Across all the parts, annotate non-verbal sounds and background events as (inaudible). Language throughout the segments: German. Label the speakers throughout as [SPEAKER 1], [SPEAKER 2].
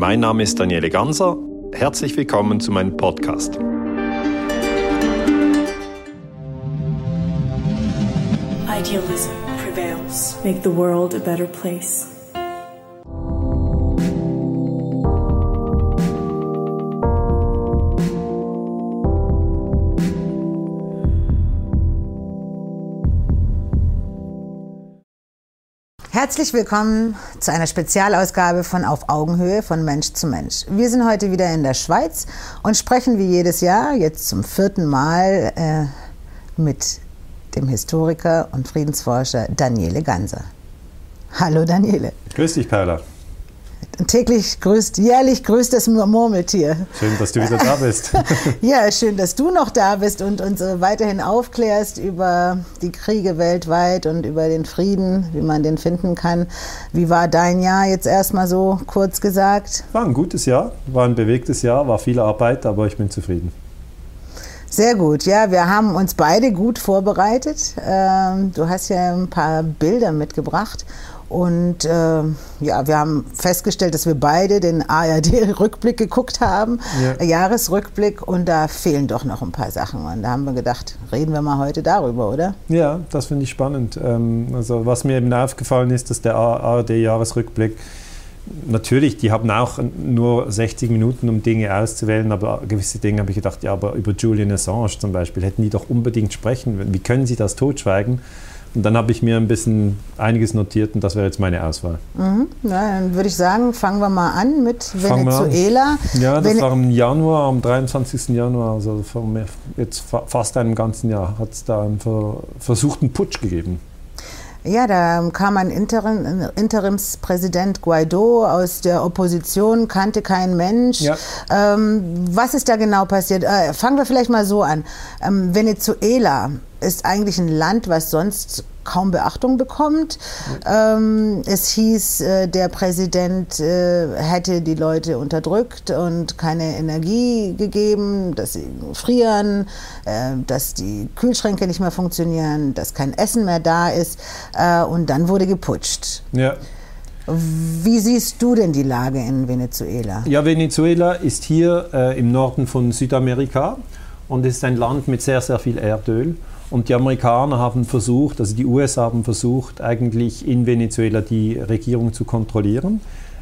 [SPEAKER 1] Mein Name ist Daniele Ganser. Herzlich willkommen zu meinem Podcast.
[SPEAKER 2] Idealism prevails. Make the world a better place.
[SPEAKER 3] Herzlich willkommen zu einer Spezialausgabe von Auf Augenhöhe von Mensch zu Mensch. Wir sind heute wieder in der Schweiz und sprechen wie jedes Jahr, jetzt zum vierten Mal, äh, mit dem Historiker und Friedensforscher Daniele Ganser. Hallo Daniele.
[SPEAKER 1] Grüß dich, Perla.
[SPEAKER 3] Täglich grüßt, jährlich grüßt das Murmeltier.
[SPEAKER 1] Schön, dass du wieder da bist. (laughs)
[SPEAKER 3] ja, schön, dass du noch da bist und uns weiterhin aufklärst über die Kriege weltweit und über den Frieden, wie man den finden kann. Wie war dein Jahr jetzt erstmal so kurz gesagt?
[SPEAKER 1] War ein gutes Jahr, war ein bewegtes Jahr, war viel Arbeit, aber ich bin zufrieden.
[SPEAKER 3] Sehr gut, ja, wir haben uns beide gut vorbereitet. Ähm, du hast ja ein paar Bilder mitgebracht und äh, ja, wir haben festgestellt, dass wir beide den ARD-Rückblick geguckt haben, ja. Jahresrückblick, und da fehlen doch noch ein paar Sachen. Und da haben wir gedacht, reden wir mal heute darüber, oder?
[SPEAKER 1] Ja, das finde ich spannend. Ähm, also was mir eben aufgefallen ist, dass der ARD-Jahresrückblick natürlich, die haben auch nur 60 Minuten, um Dinge auszuwählen, aber gewisse Dinge habe ich gedacht, ja, aber über Julian Assange zum Beispiel hätten die doch unbedingt sprechen. Wie können sie das totschweigen? Und dann habe ich mir ein bisschen einiges notiert und das wäre jetzt meine Auswahl.
[SPEAKER 3] Mhm. Ja, dann würde ich sagen, fangen wir mal an mit Venezuela.
[SPEAKER 1] An. Ja, das Vene war im Januar, am 23. Januar, also vor jetzt fast einem ganzen Jahr, hat es da einen versuchten Putsch gegeben.
[SPEAKER 3] Ja, da kam ein Interim, Interimspräsident Guaido aus der Opposition, kannte kein Mensch. Ja. Ähm, was ist da genau passiert? Äh, fangen wir vielleicht mal so an. Ähm, Venezuela ist eigentlich ein Land, was sonst kaum Beachtung bekommt. Ähm, es hieß, äh, der Präsident äh, hätte die Leute unterdrückt und keine Energie gegeben, dass sie frieren, äh, dass die Kühlschränke nicht mehr funktionieren, dass kein Essen mehr da ist. Äh, und dann wurde geputscht. Ja. Wie siehst du denn die Lage in Venezuela?
[SPEAKER 1] Ja, Venezuela ist hier äh, im Norden von Südamerika und ist ein Land mit sehr, sehr viel Erdöl. Und die Amerikaner haben versucht, also die USA haben versucht, eigentlich in Venezuela die Regierung zu kontrollieren.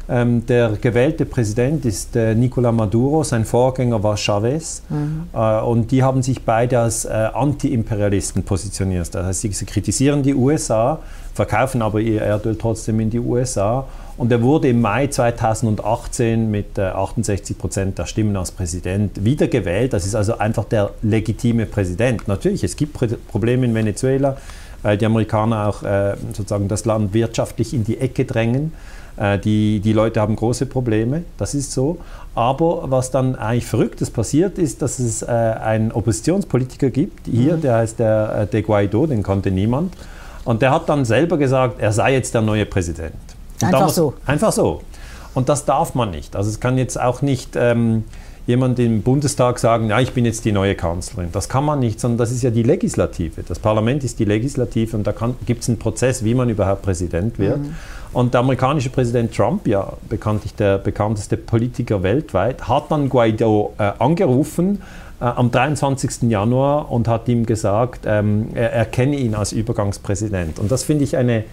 [SPEAKER 1] Ähm, der gewählte Präsident ist äh, Nicolás Maduro, sein Vorgänger war Chavez. Mhm. Äh, und die haben sich beide als äh, Anti-Imperialisten positioniert. Das heißt, sie, sie kritisieren die USA, verkaufen aber ihr Erdöl trotzdem in die USA und er wurde im Mai 2018 mit 68 äh, Prozent der Stimmen als Präsident wiedergewählt. Das ist also einfach der legitime Präsident. Natürlich, es gibt Probleme in Venezuela, weil die Amerikaner auch äh, sozusagen das Land wirtschaftlich in die Ecke drängen. Äh, die, die Leute haben große Probleme, das ist so. Aber was dann eigentlich Verrücktes passiert ist, dass es einen Oppositionspolitiker gibt, hier, mhm. der heißt der De Guaido, den kannte niemand. Und der hat dann selber gesagt, er sei jetzt der neue Präsident.
[SPEAKER 3] Einfach muss, so.
[SPEAKER 1] Einfach so. Und das darf man nicht. Also es kann jetzt auch nicht ähm, jemand im Bundestag sagen, ja, ich bin jetzt die neue Kanzlerin. Das kann man nicht, sondern das ist ja die Legislative. Das Parlament ist die Legislative und da gibt es einen Prozess, wie man überhaupt Präsident wird. Mhm. Und der amerikanische Präsident Trump, ja bekanntlich der bekannteste Politiker weltweit, hat dann Guaido äh, angerufen äh, am 23. Januar und hat ihm gesagt, ähm, er erkenne ihn als Übergangspräsident. Und das finde ich eine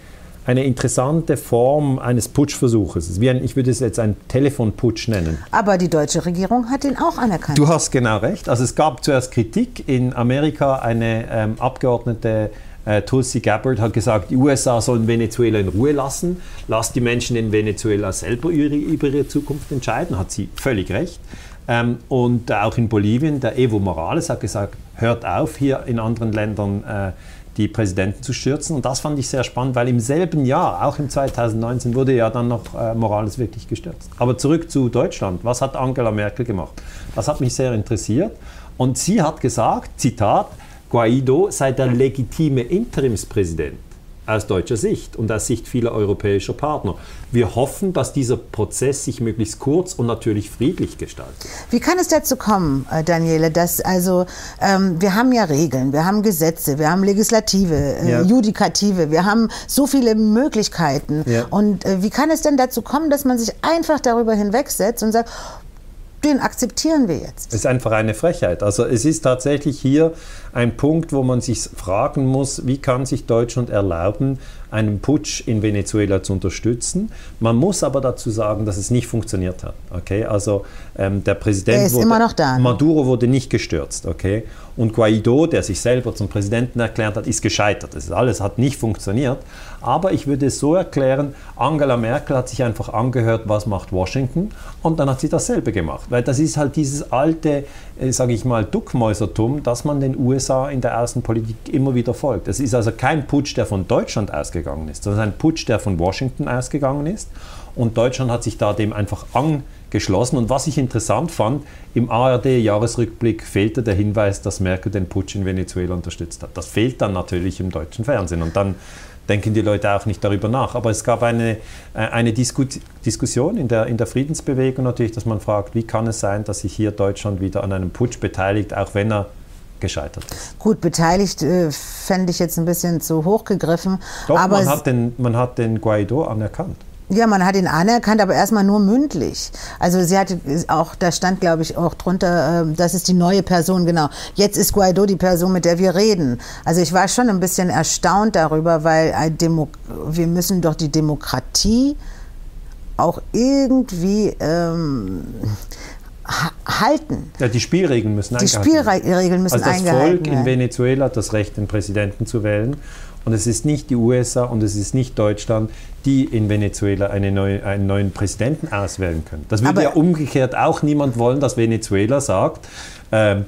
[SPEAKER 1] eine interessante Form eines Putschversuches. Ein, ich würde es jetzt einen Telefonputsch nennen.
[SPEAKER 3] Aber die deutsche Regierung hat ihn auch anerkannt.
[SPEAKER 1] Du hast genau recht. Also es gab zuerst Kritik. In Amerika eine ähm, Abgeordnete äh, Tulsi Gabbard hat gesagt, die USA sollen Venezuela in Ruhe lassen. Lass die Menschen in Venezuela selber über, über ihre Zukunft entscheiden. Hat sie völlig recht. Ähm, und auch in Bolivien, der Evo Morales hat gesagt, hört auf, hier in anderen Ländern äh, die Präsidenten zu stürzen. Und das fand ich sehr spannend, weil im selben Jahr, auch im 2019, wurde ja dann noch äh, Morales wirklich gestürzt. Aber zurück zu Deutschland. Was hat Angela Merkel gemacht? Das hat mich sehr interessiert. Und sie hat gesagt, Zitat, Guaido sei der legitime Interimspräsident. Aus deutscher Sicht und aus Sicht vieler europäischer Partner. Wir hoffen, dass dieser Prozess sich möglichst kurz und natürlich friedlich gestaltet.
[SPEAKER 3] Wie kann es dazu kommen, äh, Daniele, dass also ähm, wir haben ja Regeln, wir haben Gesetze, wir haben Legislative, äh, ja. Judikative, wir haben so viele Möglichkeiten. Ja. Und äh, wie kann es denn dazu kommen, dass man sich einfach darüber hinwegsetzt und sagt, den akzeptieren wir jetzt.
[SPEAKER 1] Es ist einfach eine Frechheit. Also es ist tatsächlich hier ein Punkt, wo man sich fragen muss, wie kann sich Deutschland erlauben, einen Putsch in Venezuela zu unterstützen. Man muss aber dazu sagen, dass es nicht funktioniert hat. Okay? Also ähm, der Präsident
[SPEAKER 3] wurde,
[SPEAKER 1] ne? Maduro wurde nicht gestürzt. Okay? Und Guaido, der sich selber zum Präsidenten erklärt hat, ist gescheitert. Das alles hat nicht funktioniert. Aber ich würde es so erklären, Angela Merkel hat sich einfach angehört, was macht Washington und dann hat sie dasselbe gemacht. Weil das ist halt dieses alte, äh, sage ich mal, Duckmäusertum, dass man den USA in der Außenpolitik immer wieder folgt. Es ist also kein Putsch, der von Deutschland ausgegangen ist, sondern ein Putsch, der von Washington ausgegangen ist. Und Deutschland hat sich da dem einfach angeschlossen. Und was ich interessant fand, im ARD-Jahresrückblick fehlte der Hinweis, dass Merkel den Putsch in Venezuela unterstützt hat. Das fehlt dann natürlich im deutschen Fernsehen. Und dann denken die Leute auch nicht darüber nach. Aber es gab eine, äh, eine Disku Diskussion in der, in der Friedensbewegung natürlich, dass man fragt, wie kann es sein, dass sich hier Deutschland wieder an einem Putsch beteiligt, auch wenn er gescheitert ist.
[SPEAKER 3] Gut, beteiligt äh, fände ich jetzt ein bisschen zu hoch gegriffen.
[SPEAKER 1] Doch, aber man, hat den, man hat den Guaido anerkannt.
[SPEAKER 3] Ja, man hat ihn anerkannt, aber erstmal nur mündlich. Also sie hatte auch, da stand glaube ich auch drunter, ähm, das ist die neue Person, genau. Jetzt ist Guaido die Person, mit der wir reden. Also ich war schon ein bisschen erstaunt darüber, weil wir müssen doch die Demokratie auch irgendwie ähm, halten.
[SPEAKER 1] Ja, die Spielregeln müssen
[SPEAKER 3] die eingehalten werden. Die Spielregeln müssen
[SPEAKER 1] also das Volk in Venezuela hat das Recht, den Präsidenten zu wählen. Und es ist nicht die USA und es ist nicht Deutschland, die in Venezuela eine neue, einen neuen Präsidenten auswählen können. Das würde ja umgekehrt auch niemand wollen, dass Venezuela sagt, ähm,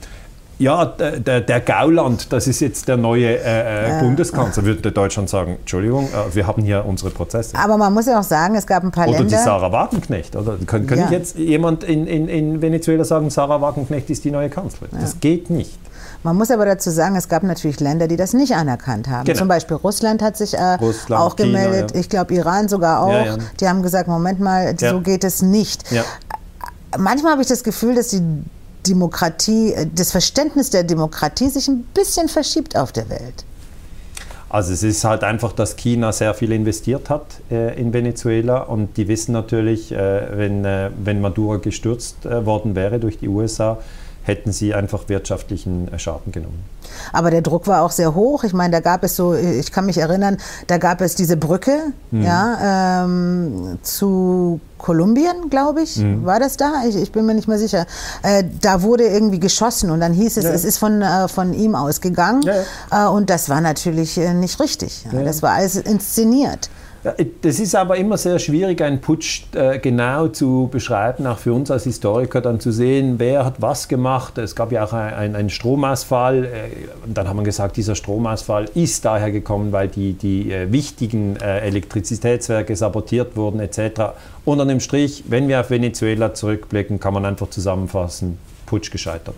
[SPEAKER 1] ja, der, der, Gauland, das ist jetzt der neue äh, äh Bundeskanzler, würde Deutschland sagen, Entschuldigung, äh, wir haben hier unsere Prozesse.
[SPEAKER 3] Aber man muss ja auch sagen, es gab ein paar
[SPEAKER 1] oder
[SPEAKER 3] Länder...
[SPEAKER 1] Oder die Sarah Wagenknecht, oder? Kann, kann ja. ich jetzt jemand in, in, in Venezuela sagen, Sarah Wagenknecht ist die neue Kanzlerin? Ja. Das geht nicht.
[SPEAKER 3] Man muss aber dazu sagen, es gab natürlich Länder, die das nicht anerkannt haben. Genau. Zum Beispiel Russland hat sich äh, Russland, auch gemeldet. China, ja. Ich glaube, Iran sogar auch. Ja, ja. Die haben gesagt, Moment mal, so geht es nicht. Manchmal habe ich das Gefühl, dass die Demokratie, äh, das Verständnis der Demokratie sich ein bisschen verschiebt auf der Welt.
[SPEAKER 1] Also es ist halt einfach, dass China sehr viel investiert hat äh, in Venezuela und die wissen natürlich, äh, wenn, äh, wenn Maduro gestürzt äh, worden wäre durch die USA, hätten sie einfach wirtschaftlichen äh, Schaden genommen.
[SPEAKER 3] Aber der Druck war auch sehr hoch. Ich meine, da gab es so, ich kann mich erinnern, da gab es diese Brücke mhm. ja, ähm, zu Kolumbien, glaube ich, mhm. war das da? Ich, ich, bin mir nicht mehr sicher. Äh, da wurde irgendwie geschossen und dann hieß es, ja. es ist von, äh, von ihm ausgegangen. Ja. Äh, und das war natürlich äh, nicht richtig. Das war alles inszeniert.
[SPEAKER 1] Das ist aber immer sehr schwierig, einen Putsch äh, genau zu beschreiben, auch für uns als Historiker dann zu sehen, wer hat was gemacht. Es gab ja auch einen ein Stromausfall. Äh, dann hat man gesagt, dieser Stromausfall ist daher gekommen, weil die, die äh, wichtigen äh, Elektrizitätswerke sabotiert wurden etc. Unter dem Strich, wenn wir auf Venezuela zurückblicken, kann man einfach zusammenfassen, Putsch gescheitert.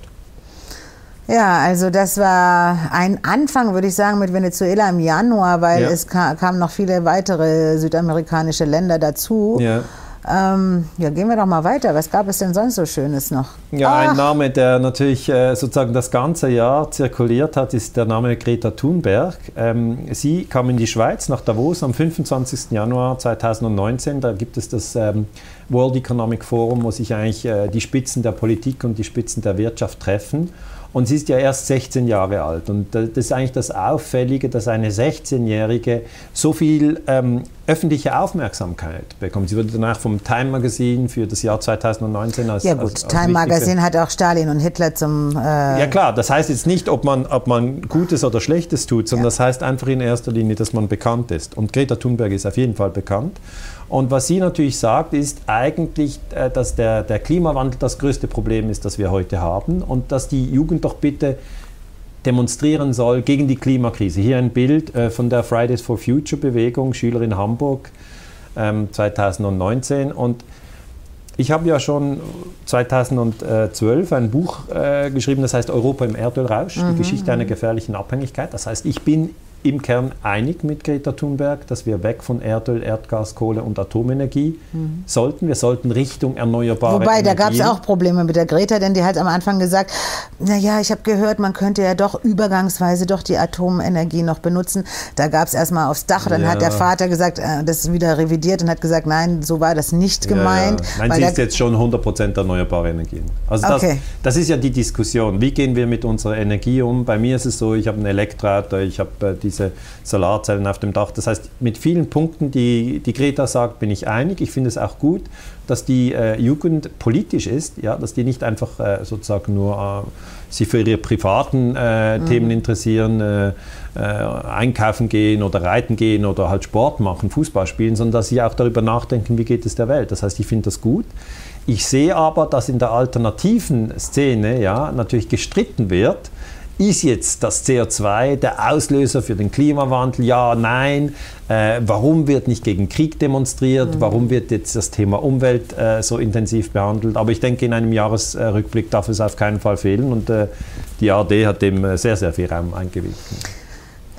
[SPEAKER 3] Ja, also das war ein Anfang, würde ich sagen, mit Venezuela im Januar, weil ja. es kam, kamen noch viele weitere südamerikanische Länder dazu. Ja. Ähm, ja, gehen wir doch mal weiter. Was gab es denn sonst so Schönes noch?
[SPEAKER 1] Ja, Ach. ein Name, der natürlich äh, sozusagen das ganze Jahr zirkuliert hat, ist der Name Greta Thunberg. Ähm, sie kam in die Schweiz nach Davos am 25. Januar 2019. Da gibt es das ähm, World Economic Forum, wo sich eigentlich äh, die Spitzen der Politik und die Spitzen der Wirtschaft treffen. Und sie ist ja erst 16 Jahre alt. Und das ist eigentlich das Auffällige, dass eine 16-Jährige so viel ähm, öffentliche Aufmerksamkeit bekommt. Sie wurde danach vom Time Magazine für das Jahr 2019 als.
[SPEAKER 3] Ja, gut, als, als Time Magazine hat auch Stalin und Hitler zum.
[SPEAKER 1] Äh ja, klar, das heißt jetzt nicht, ob man, ob man Gutes oder Schlechtes tut, sondern ja. das heißt einfach in erster Linie, dass man bekannt ist. Und Greta Thunberg ist auf jeden Fall bekannt. Und was sie natürlich sagt, ist eigentlich, äh, dass der, der Klimawandel das größte Problem ist, das wir heute haben und dass die Jugend doch bitte demonstrieren soll gegen die Klimakrise. Hier ein Bild äh, von der Fridays for Future Bewegung, Schüler in Hamburg 2019. Ähm, und ich habe ja schon 2012 ein Buch äh, geschrieben, das heißt Europa im Erdölrausch, mhm. die Geschichte einer gefährlichen Abhängigkeit. Das heißt, ich bin im Kern einig mit Greta Thunberg, dass wir weg von Erdöl, Erdgas, Kohle und Atomenergie mhm. sollten. Wir sollten Richtung erneuerbare
[SPEAKER 3] Wobei, Energien. da gab es auch Probleme mit der Greta, denn die hat am Anfang gesagt, naja, ich habe gehört, man könnte ja doch übergangsweise doch die Atomenergie noch benutzen. Da gab es erstmal aufs Dach, dann ja. hat der Vater gesagt, äh, das ist wieder revidiert und hat gesagt, nein, so war das nicht gemeint.
[SPEAKER 1] Ja, ja. Nein, sie ist jetzt schon 100% erneuerbare Energien. Also das, okay. das ist ja die Diskussion. Wie gehen wir mit unserer Energie um? Bei mir ist es so, ich habe ein Elektroauto, ich habe äh, die diese Solarzellen auf dem Dach. Das heißt, mit vielen Punkten, die, die Greta sagt, bin ich einig. Ich finde es auch gut, dass die äh, Jugend politisch ist, ja, dass die nicht einfach äh, sozusagen nur äh, sich für ihre privaten äh, mhm. Themen interessieren, äh, äh, einkaufen gehen oder reiten gehen oder halt Sport machen, Fußball spielen, sondern dass sie auch darüber nachdenken, wie geht es der Welt. Das heißt, ich finde das gut. Ich sehe aber, dass in der alternativen Szene ja, natürlich gestritten wird, ist jetzt das CO2 der Auslöser für den Klimawandel? Ja, nein. Äh, warum wird nicht gegen Krieg demonstriert? Mhm. Warum wird jetzt das Thema Umwelt äh, so intensiv behandelt? Aber ich denke, in einem Jahresrückblick darf es auf keinen Fall fehlen und äh, die ARD hat dem äh, sehr, sehr viel Raum eingewiesen.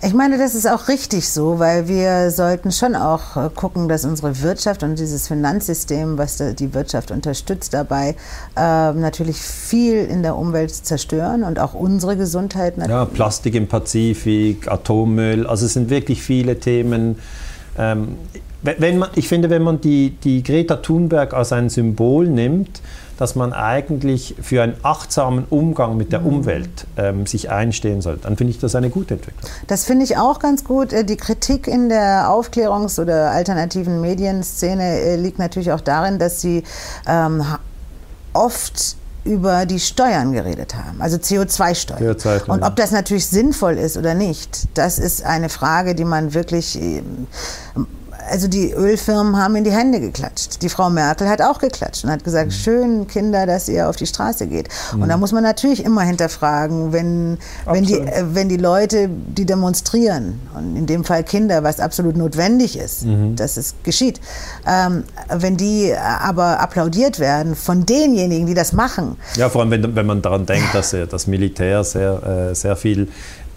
[SPEAKER 3] Ich meine, das ist auch richtig so, weil wir sollten schon auch äh, gucken, dass unsere Wirtschaft und dieses Finanzsystem, was die Wirtschaft unterstützt dabei, äh, natürlich viel in der Umwelt zerstören und auch unsere Gesundheit.
[SPEAKER 1] Ja, Plastik im Pazifik, Atommüll, also es sind wirklich viele Themen. Ähm, wenn man, ich finde, wenn man die, die Greta Thunberg als ein Symbol nimmt, dass man eigentlich für einen achtsamen Umgang mit der mhm. Umwelt ähm, sich einstehen sollte, dann finde ich das eine gute Entwicklung.
[SPEAKER 3] Das finde ich auch ganz gut. Äh, die Kritik in der Aufklärungs- oder alternativen Medienszene äh, liegt natürlich auch darin, dass sie ähm, oft über die Steuern geredet haben, also CO2-Steuern. CO2 und ob das natürlich sinnvoll ist oder nicht, das ist eine Frage, die man wirklich ähm, also die Ölfirmen haben in die Hände geklatscht. Die Frau Merkel hat auch geklatscht und hat gesagt, mhm. schön Kinder, dass ihr auf die Straße geht. Mhm. Und da muss man natürlich immer hinterfragen, wenn, wenn, die, äh, wenn die Leute, die demonstrieren, und in dem Fall Kinder, was absolut notwendig ist, mhm. dass es geschieht, ähm, wenn die aber applaudiert werden von denjenigen, die das machen.
[SPEAKER 1] Ja, vor allem wenn, wenn man daran denkt, dass das Militär sehr, äh, sehr viel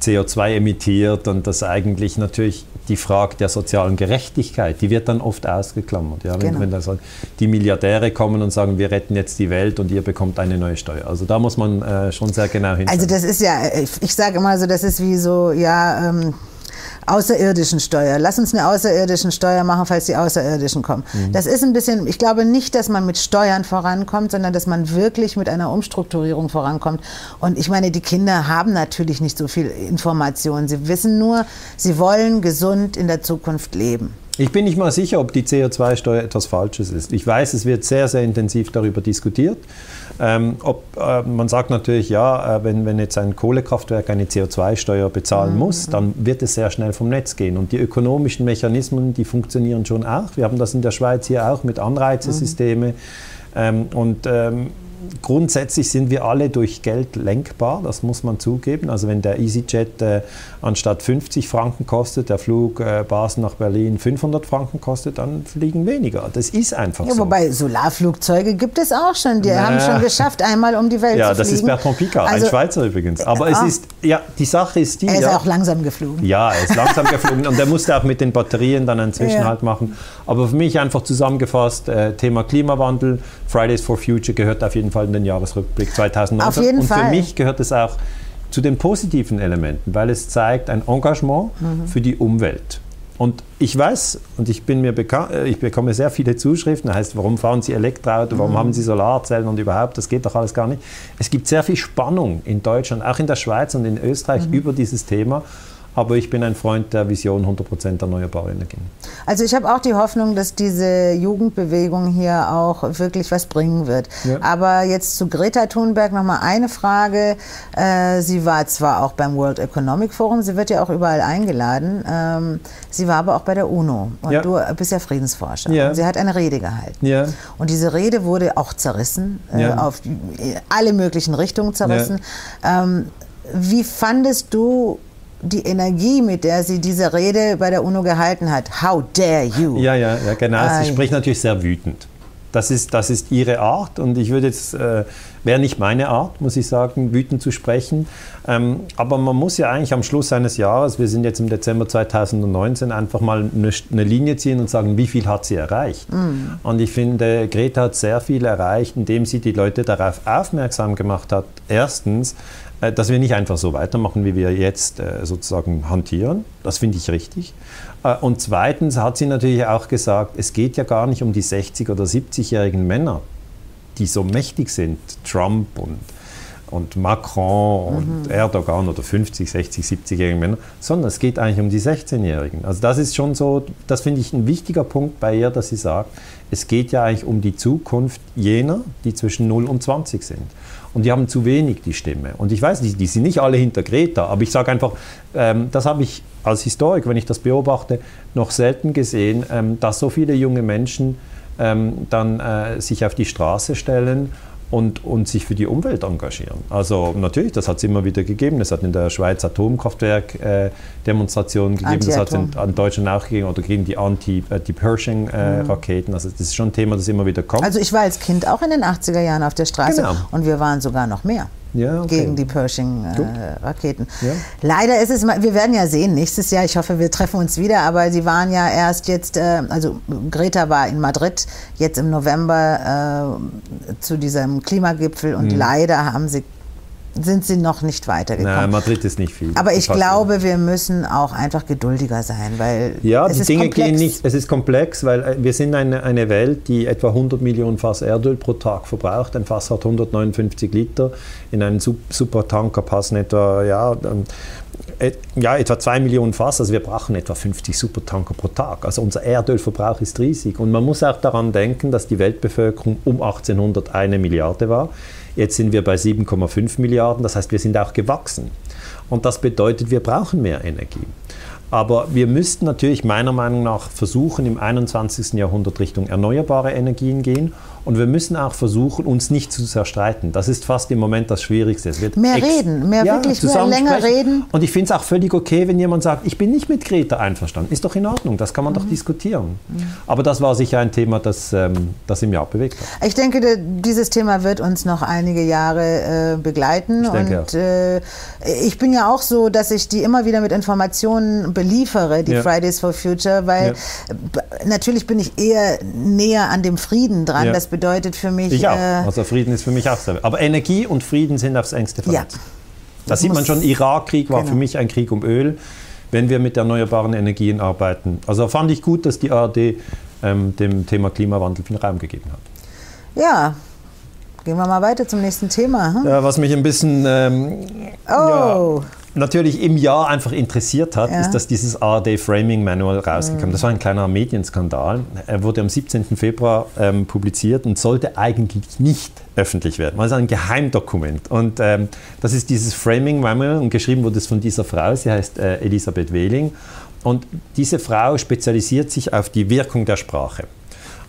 [SPEAKER 1] CO2 emittiert und das eigentlich natürlich die Frage der sozialen Gerechtigkeit, die wird dann oft ausgeklammert. Ja? Wenn, genau. wenn also die Milliardäre kommen und sagen, wir retten jetzt die Welt und ihr bekommt eine neue Steuer. Also da muss man äh, schon sehr genau hinschauen.
[SPEAKER 3] Also das ist ja, ich, ich sage immer so, das ist wie so, ja... Ähm außerirdischen Steuer. Lass uns eine außerirdischen Steuer machen, falls die Außerirdischen kommen. Mhm. Das ist ein bisschen, ich glaube nicht, dass man mit Steuern vorankommt, sondern dass man wirklich mit einer Umstrukturierung vorankommt. Und ich meine, die Kinder haben natürlich nicht so viel Information. Sie wissen nur, sie wollen gesund in der Zukunft leben.
[SPEAKER 1] Ich bin nicht mal sicher, ob die CO2-Steuer etwas Falsches ist. Ich weiß, es wird sehr, sehr intensiv darüber diskutiert. Ähm, ob, äh, man sagt natürlich, ja, äh, wenn, wenn jetzt ein Kohlekraftwerk eine CO2-Steuer bezahlen mhm. muss, dann wird es sehr schnell vom Netz gehen. Und die ökonomischen Mechanismen, die funktionieren schon auch. Wir haben das in der Schweiz hier auch mit Anreizesysteme. Mhm. Ähm, und ähm, grundsätzlich sind wir alle durch Geld lenkbar, das muss man zugeben. Also wenn der EasyJet äh, anstatt 50 Franken kostet, der Flug äh, Basel nach Berlin 500 Franken kostet, dann fliegen weniger. Das ist einfach ja, so.
[SPEAKER 3] Wobei Solarflugzeuge gibt es auch schon. Die naja. haben schon geschafft, einmal um die Welt
[SPEAKER 1] ja,
[SPEAKER 3] zu fliegen.
[SPEAKER 1] Ja, das ist Bertrand Piccard, also, ein Schweizer übrigens. Aber es ist, ja, die Sache ist die...
[SPEAKER 3] Er ist
[SPEAKER 1] ja,
[SPEAKER 3] auch langsam geflogen.
[SPEAKER 1] Ja, er ist langsam geflogen und er musste auch mit den Batterien dann einen Zwischenhalt ja. machen. Aber für mich einfach zusammengefasst, äh, Thema Klimawandel, Fridays for Future gehört auf jeden Fall in den Jahresrückblick 2019.
[SPEAKER 3] Auf jeden
[SPEAKER 1] und
[SPEAKER 3] Fall.
[SPEAKER 1] für mich gehört es auch zu den positiven Elementen, weil es zeigt ein Engagement mhm. für die Umwelt. Und ich weiß, und ich bin mir bekannt, äh, ich bekomme sehr viele Zuschriften, das heißt, warum fahren Sie Elektroauto, warum mhm. haben Sie Solarzellen und überhaupt, das geht doch alles gar nicht. Es gibt sehr viel Spannung in Deutschland, auch in der Schweiz und in Österreich mhm. über dieses Thema. Aber ich bin ein Freund der Vision 100% erneuerbare Energien.
[SPEAKER 3] Also ich habe auch die Hoffnung, dass diese Jugendbewegung hier auch wirklich was bringen wird. Ja. Aber jetzt zu Greta Thunberg nochmal eine Frage. Äh, sie war zwar auch beim World Economic Forum, sie wird ja auch überall eingeladen. Ähm, sie war aber auch bei der UNO. Und ja. du bist ja Friedensforscher. Ja. Sie hat eine Rede gehalten. Und diese Rede wurde auch zerrissen, äh, auf alle möglichen Richtungen zerrissen. Ähm, wie fandest du die Energie, mit der sie diese Rede bei der UNO gehalten hat. How dare you?
[SPEAKER 1] Ja, ja, ja genau. Sie spricht natürlich sehr wütend. Das ist, das ist ihre Art und ich würde jetzt, äh, wäre nicht meine Art, muss ich sagen, wütend zu sprechen. Ähm, aber man muss ja eigentlich am Schluss eines Jahres, wir sind jetzt im Dezember 2019, einfach mal eine, eine Linie ziehen und sagen, wie viel hat sie erreicht. Mhm. Und ich finde, Greta hat sehr viel erreicht, indem sie die Leute darauf aufmerksam gemacht hat. Erstens, äh, dass wir nicht einfach so weitermachen, wie wir jetzt äh, sozusagen hantieren. Das finde ich richtig. Äh, und zweitens hat sie natürlich auch gesagt, es geht ja gar nicht um die 60- oder 70-jährigen Männer, die so mächtig sind, Trump und, und Macron und mhm. Erdogan oder 50, 60, 70-jährigen Männer, sondern es geht eigentlich um die 16-Jährigen. Also das ist schon so, das finde ich ein wichtiger Punkt bei ihr, dass sie sagt, es geht ja eigentlich um die Zukunft jener, die zwischen 0 und 20 sind. Und die haben zu wenig die Stimme. Und ich weiß, die, die sind nicht alle hinter Greta, aber ich sage einfach, ähm, das habe ich als Historiker, wenn ich das beobachte, noch selten gesehen, ähm, dass so viele junge Menschen ähm, dann äh, sich auf die Straße stellen und, und sich für die Umwelt engagieren. Also natürlich, das hat es immer wieder gegeben. Es hat in der Schweiz Atomkraftwerk-Demonstrationen äh, gegeben, das hat es in, in, Deutschland auch gegeben, oder gegen die Anti-Pershing-Raketen. Äh, mhm. Also das ist schon ein Thema, das immer wieder kommt.
[SPEAKER 3] Also ich war als Kind auch in den 80er Jahren auf der Straße genau. und wir waren sogar noch mehr ja, okay. gegen die Pershing-Raketen. Äh, ja. Leider ist es, wir werden ja sehen nächstes Jahr, ich hoffe, wir treffen uns wieder, aber sie waren ja erst jetzt, äh, also Greta war in Madrid jetzt im November äh, zu diesem Klimagipfel und mhm. leider haben sie sind sie noch nicht weitergekommen.
[SPEAKER 1] Nein, Madrid ist nicht viel.
[SPEAKER 3] Aber ich glaube, wir müssen auch einfach geduldiger sein, weil
[SPEAKER 1] ja, die Dinge komplex. gehen nicht. Es ist komplex, weil äh, wir sind eine, eine Welt, die etwa 100 Millionen Fass Erdöl pro Tag verbraucht. Ein Fass hat 159 Liter. In einen Supertanker passen etwa ja, ja, etwa 2 Millionen Fass, also wir brauchen etwa 50 Supertanker pro Tag. Also unser Erdölverbrauch ist riesig. Und man muss auch daran denken, dass die Weltbevölkerung um 1800 eine Milliarde war. Jetzt sind wir bei 7,5 Milliarden, das heißt, wir sind auch gewachsen. Und das bedeutet, wir brauchen mehr Energie. Aber wir müssten natürlich meiner Meinung nach versuchen, im 21. Jahrhundert Richtung erneuerbare Energien gehen und wir müssen auch versuchen, uns nicht zu zerstreiten. Das ist fast im Moment das Schwierigste.
[SPEAKER 3] mehr reden, mehr ja, wirklich mehr länger reden.
[SPEAKER 1] Und ich finde es auch völlig okay, wenn jemand sagt, ich bin nicht mit Greta einverstanden. Ist doch in Ordnung, das kann man mhm. doch diskutieren. Mhm. Aber das war sicher ein Thema, das, ähm, das im Jahr bewegt hat.
[SPEAKER 3] Ich denke, dieses Thema wird uns noch einige Jahre äh, begleiten. Ich denke und äh, ich bin ja auch so, dass ich die immer wieder mit Informationen beliefere, die ja. Fridays for Future, weil ja. natürlich bin ich eher näher an dem Frieden dran. Das bedeutet für mich.
[SPEAKER 1] Ich auch. Äh, also Frieden ist für mich auch sehr. Aber Energie und Frieden sind aufs engste vernetzt. Ja. Da sieht man schon, Irakkrieg war genau. für mich ein Krieg um Öl, wenn wir mit erneuerbaren Energien arbeiten. Also fand ich gut, dass die ARD ähm, dem Thema Klimawandel viel Raum gegeben hat.
[SPEAKER 3] Ja, Gehen wir mal weiter zum nächsten Thema.
[SPEAKER 1] Hm? Ja, was mich ein bisschen ähm, oh. ja, natürlich im Jahr einfach interessiert hat, ja. ist, dass dieses ARD Framing Manual rausgekommen. Mhm. Das war ein kleiner Medienskandal. Er wurde am 17. Februar ähm, publiziert und sollte eigentlich nicht öffentlich werden. Es ist ein Geheimdokument. Und ähm, das ist dieses Framing Manual und geschrieben wurde es von dieser Frau. Sie heißt äh, Elisabeth Wehling. Und diese Frau spezialisiert sich auf die Wirkung der Sprache.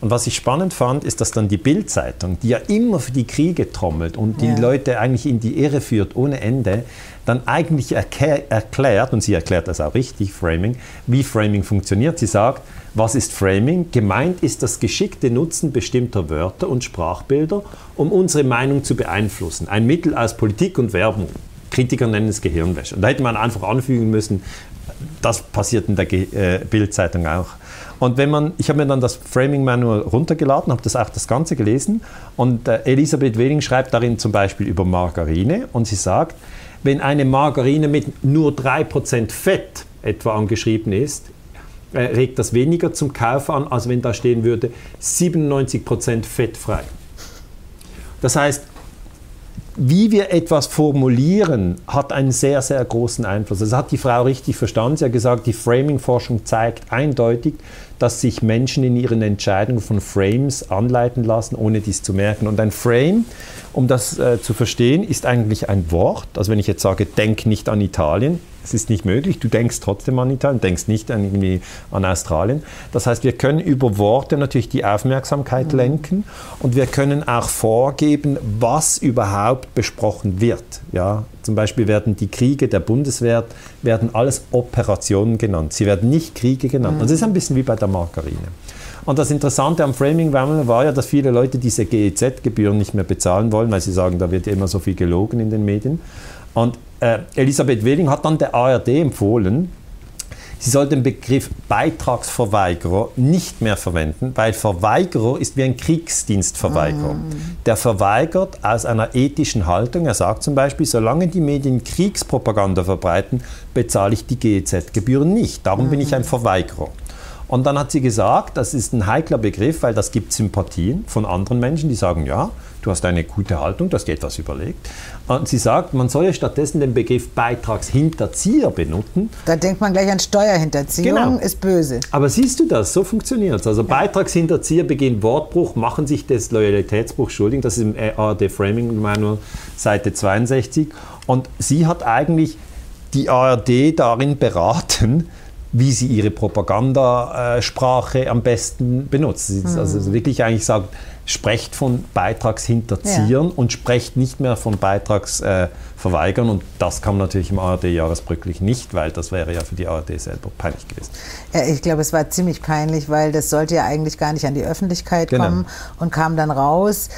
[SPEAKER 1] Und was ich spannend fand, ist, dass dann die Bildzeitung, die ja immer für die Kriege trommelt und die ja. Leute eigentlich in die Irre führt ohne Ende, dann eigentlich erklärt, und sie erklärt das auch richtig, Framing, wie Framing funktioniert. Sie sagt, was ist Framing? Gemeint ist das geschickte Nutzen bestimmter Wörter und Sprachbilder, um unsere Meinung zu beeinflussen. Ein Mittel aus Politik und Werbung. Kritiker nennen es Gehirnwäsche. Und da hätte man einfach anfügen müssen, das passiert in der äh, Bildzeitung auch. Und wenn man, ich habe mir dann das Framing Manual runtergeladen, habe das auch das Ganze gelesen und äh, Elisabeth Weling schreibt darin zum Beispiel über Margarine und sie sagt, wenn eine Margarine mit nur 3% Fett etwa angeschrieben ist, äh, regt das weniger zum Kauf an, als wenn da stehen würde 97% fettfrei. Das heißt, wie wir etwas formulieren, hat einen sehr, sehr großen Einfluss. Das hat die Frau richtig verstanden. Sie hat gesagt, die Framing-Forschung zeigt eindeutig, dass sich Menschen in ihren Entscheidungen von Frames anleiten lassen, ohne dies zu merken. Und ein Frame, um das äh, zu verstehen, ist eigentlich ein Wort. Also wenn ich jetzt sage, denk nicht an Italien, es ist nicht möglich. Du denkst trotzdem an Italien, denkst nicht an, irgendwie an Australien. Das heißt, wir können über Worte natürlich die Aufmerksamkeit mhm. lenken und wir können auch vorgeben, was überhaupt besprochen wird. Ja, zum Beispiel werden die Kriege der Bundeswehr werden alles Operationen genannt. Sie werden nicht Kriege genannt. Mhm. das ist ein bisschen wie bei der Margarine. Und das Interessante am Framing-Wandel war ja, dass viele Leute diese GEZ-Gebühren nicht mehr bezahlen wollen, weil sie sagen, da wird ja immer so viel gelogen in den Medien. Und äh, Elisabeth Wehling hat dann der ARD empfohlen, Sie soll den Begriff Beitragsverweigerer nicht mehr verwenden, weil Verweigerer ist wie ein Kriegsdienstverweigerer. Mm. Der verweigert aus einer ethischen Haltung. Er sagt zum Beispiel, solange die Medien Kriegspropaganda verbreiten, bezahle ich die GEZ-Gebühren nicht. Darum mm. bin ich ein Verweigerer. Und dann hat sie gesagt, das ist ein heikler Begriff, weil das gibt Sympathien von anderen Menschen, die sagen, ja, du hast eine gute Haltung, du hast dir etwas überlegt. Und sie sagt, man solle stattdessen den Begriff Beitragshinterzieher benutzen.
[SPEAKER 3] Da denkt man gleich an Steuerhinterziehung, genau. ist böse.
[SPEAKER 1] Aber siehst du das, so funktioniert es. Also ja. Beitragshinterzieher begehen Wortbruch, machen sich des Loyalitätsbruchs schuldig. Das ist im ARD Framing Manual Seite 62. Und sie hat eigentlich die ARD darin beraten, wie sie ihre Propagandasprache am besten benutzt. Sie mhm. also wirklich eigentlich sagt, sprecht von Beitragshinterziehern ja. und sprecht nicht mehr von Beitragsverweigern. und das kam natürlich im ARD-Jahresbrücklich nicht, weil das wäre ja für die ARD selber peinlich gewesen.
[SPEAKER 3] Ja, ich glaube, es war ziemlich peinlich, weil das sollte ja eigentlich gar nicht an die Öffentlichkeit genau. kommen und kam dann raus.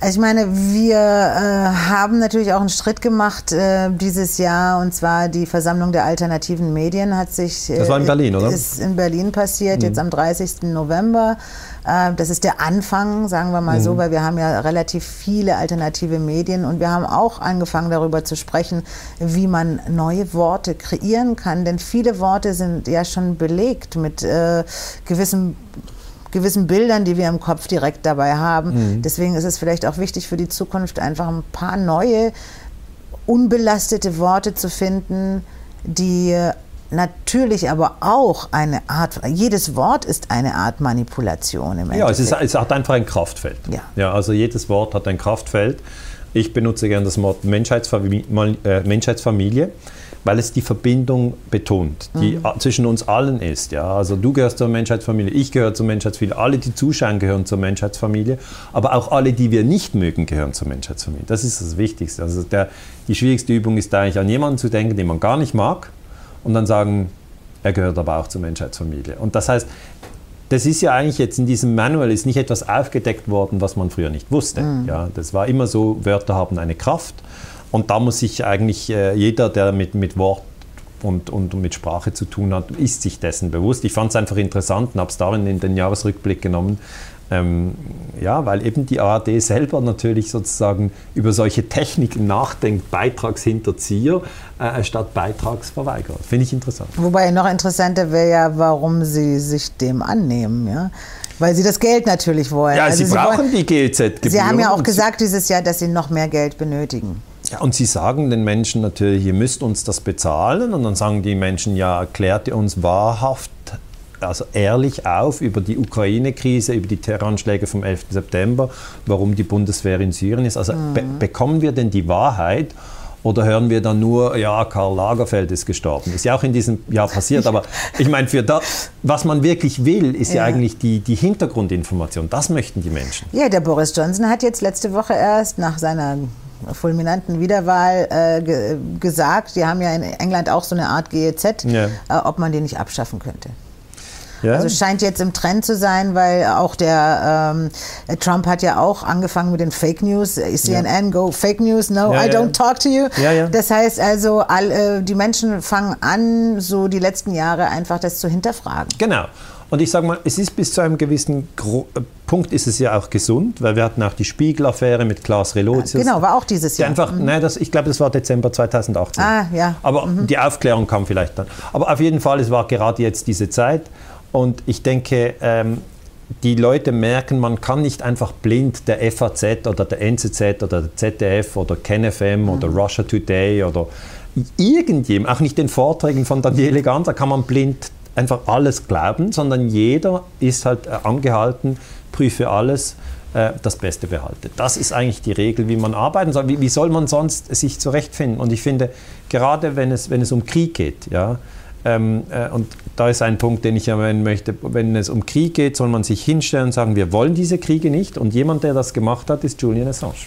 [SPEAKER 3] Also ich meine, wir äh, haben natürlich auch einen Schritt gemacht äh, dieses Jahr und zwar die Versammlung der alternativen Medien hat sich.
[SPEAKER 1] Äh, das war in Berlin, oder?
[SPEAKER 3] Ist in Berlin passiert, mhm. jetzt am 30. November. Äh, das ist der Anfang, sagen wir mal mhm. so, weil wir haben ja relativ viele alternative Medien und wir haben auch angefangen darüber zu sprechen, wie man neue Worte kreieren kann, denn viele Worte sind ja schon belegt mit äh, gewissen gewissen Bildern, die wir im Kopf direkt dabei haben. Mhm. Deswegen ist es vielleicht auch wichtig für die Zukunft, einfach ein paar neue, unbelastete Worte zu finden, die natürlich aber auch eine Art, jedes Wort ist eine Art Manipulation im
[SPEAKER 1] Ja, es, ist, es hat einfach ein Kraftfeld. Ja. ja. Also jedes Wort hat ein Kraftfeld. Ich benutze gerne das Wort Menschheitsfamilie. Äh, Menschheitsfamilie weil es die Verbindung betont, die mhm. zwischen uns allen ist. Ja? Also du gehörst zur Menschheitsfamilie, ich gehöre zur Menschheitsfamilie, alle, die zuschauen, gehören zur Menschheitsfamilie, aber auch alle, die wir nicht mögen, gehören zur Menschheitsfamilie. Das ist das Wichtigste. Also der, die schwierigste Übung ist eigentlich an jemanden zu denken, den man gar nicht mag und dann sagen, er gehört aber auch zur Menschheitsfamilie. Und das heißt, das ist ja eigentlich jetzt in diesem Manual ist nicht etwas aufgedeckt worden, was man früher nicht wusste. Mhm. Ja, das war immer so, Wörter haben eine Kraft und da muss sich eigentlich äh, jeder, der mit, mit Wort und, und, mit Sprache zu tun hat, ist sich dessen bewusst. Ich fand es einfach interessant und habe es darin in den Jahresrückblick genommen, ähm, ja, weil eben die ARD selber natürlich sozusagen über solche Techniken nachdenkt, Beitragshinterzieher äh, statt Beitragsverweigerer. Finde ich interessant.
[SPEAKER 3] Wobei noch interessanter wäre ja, warum sie sich dem annehmen. Ja? Weil sie das Geld natürlich wollen.
[SPEAKER 1] Ja, also sie, sie brauchen wollen, die GZ-Gebühren.
[SPEAKER 3] Sie haben ja auch gesagt dieses Jahr, dass sie noch mehr Geld benötigen.
[SPEAKER 1] Ja, und Sie sagen den Menschen natürlich, ihr müsst uns das bezahlen. Und dann sagen die Menschen, ja, erklärt ihr uns wahrhaft, also ehrlich auf über die Ukraine-Krise, über die Terroranschläge vom 11. September, warum die Bundeswehr in Syrien ist. Also mhm. be bekommen wir denn die Wahrheit? Oder hören wir dann nur, ja, Karl Lagerfeld ist gestorben? Ist ja auch in diesem Jahr passiert. Aber (laughs) ich meine, für das, was man wirklich will, ist ja, ja eigentlich die, die Hintergrundinformation. Das möchten die Menschen.
[SPEAKER 3] Ja, der Boris Johnson hat jetzt letzte Woche erst nach seiner fulminanten Wiederwahl äh, ge gesagt, die haben ja in England auch so eine Art GEZ, ja. äh, ob man die nicht abschaffen könnte. Ja. Also scheint jetzt im Trend zu sein, weil auch der ähm, Trump hat ja auch angefangen mit den Fake News. CNN, ja. go Fake News, no, ja, I don't talk to you. Das heißt also, all, äh, die Menschen fangen an, so die letzten Jahre einfach das zu hinterfragen.
[SPEAKER 1] Genau. Und ich sage mal, es ist bis zu einem gewissen Gro äh, Punkt ist es ja auch gesund, weil wir hatten auch die Spiegel-Affäre mit Klaas Relotius.
[SPEAKER 3] Ja, genau, war auch dieses Jahr.
[SPEAKER 1] Einfach, mhm. nein, das, ich glaube, das war Dezember 2018.
[SPEAKER 3] Ah, ja.
[SPEAKER 1] Aber mhm. die Aufklärung kam vielleicht dann. Aber auf jeden Fall, es war gerade jetzt diese Zeit. Und ich denke, ähm, die Leute merken, man kann nicht einfach blind der FAZ oder der NZZ oder der ZDF oder KenFM mhm. oder Russia Today oder irgendjemand, auch nicht den Vorträgen von Daniele Ganser, kann man blind einfach alles glauben, sondern jeder ist halt äh, angehalten, prüfe alles, äh, das Beste behalte. Das ist eigentlich die Regel, wie man arbeiten soll. Wie, soll man sonst sich zurechtfinden? Und ich finde, gerade wenn es, wenn es um Krieg geht, ja, ähm, äh, und da ist ein Punkt, den ich erwähnen möchte, wenn es um Krieg geht, soll man sich hinstellen und sagen, wir wollen diese Kriege nicht. Und jemand, der das gemacht hat, ist Julian Assange.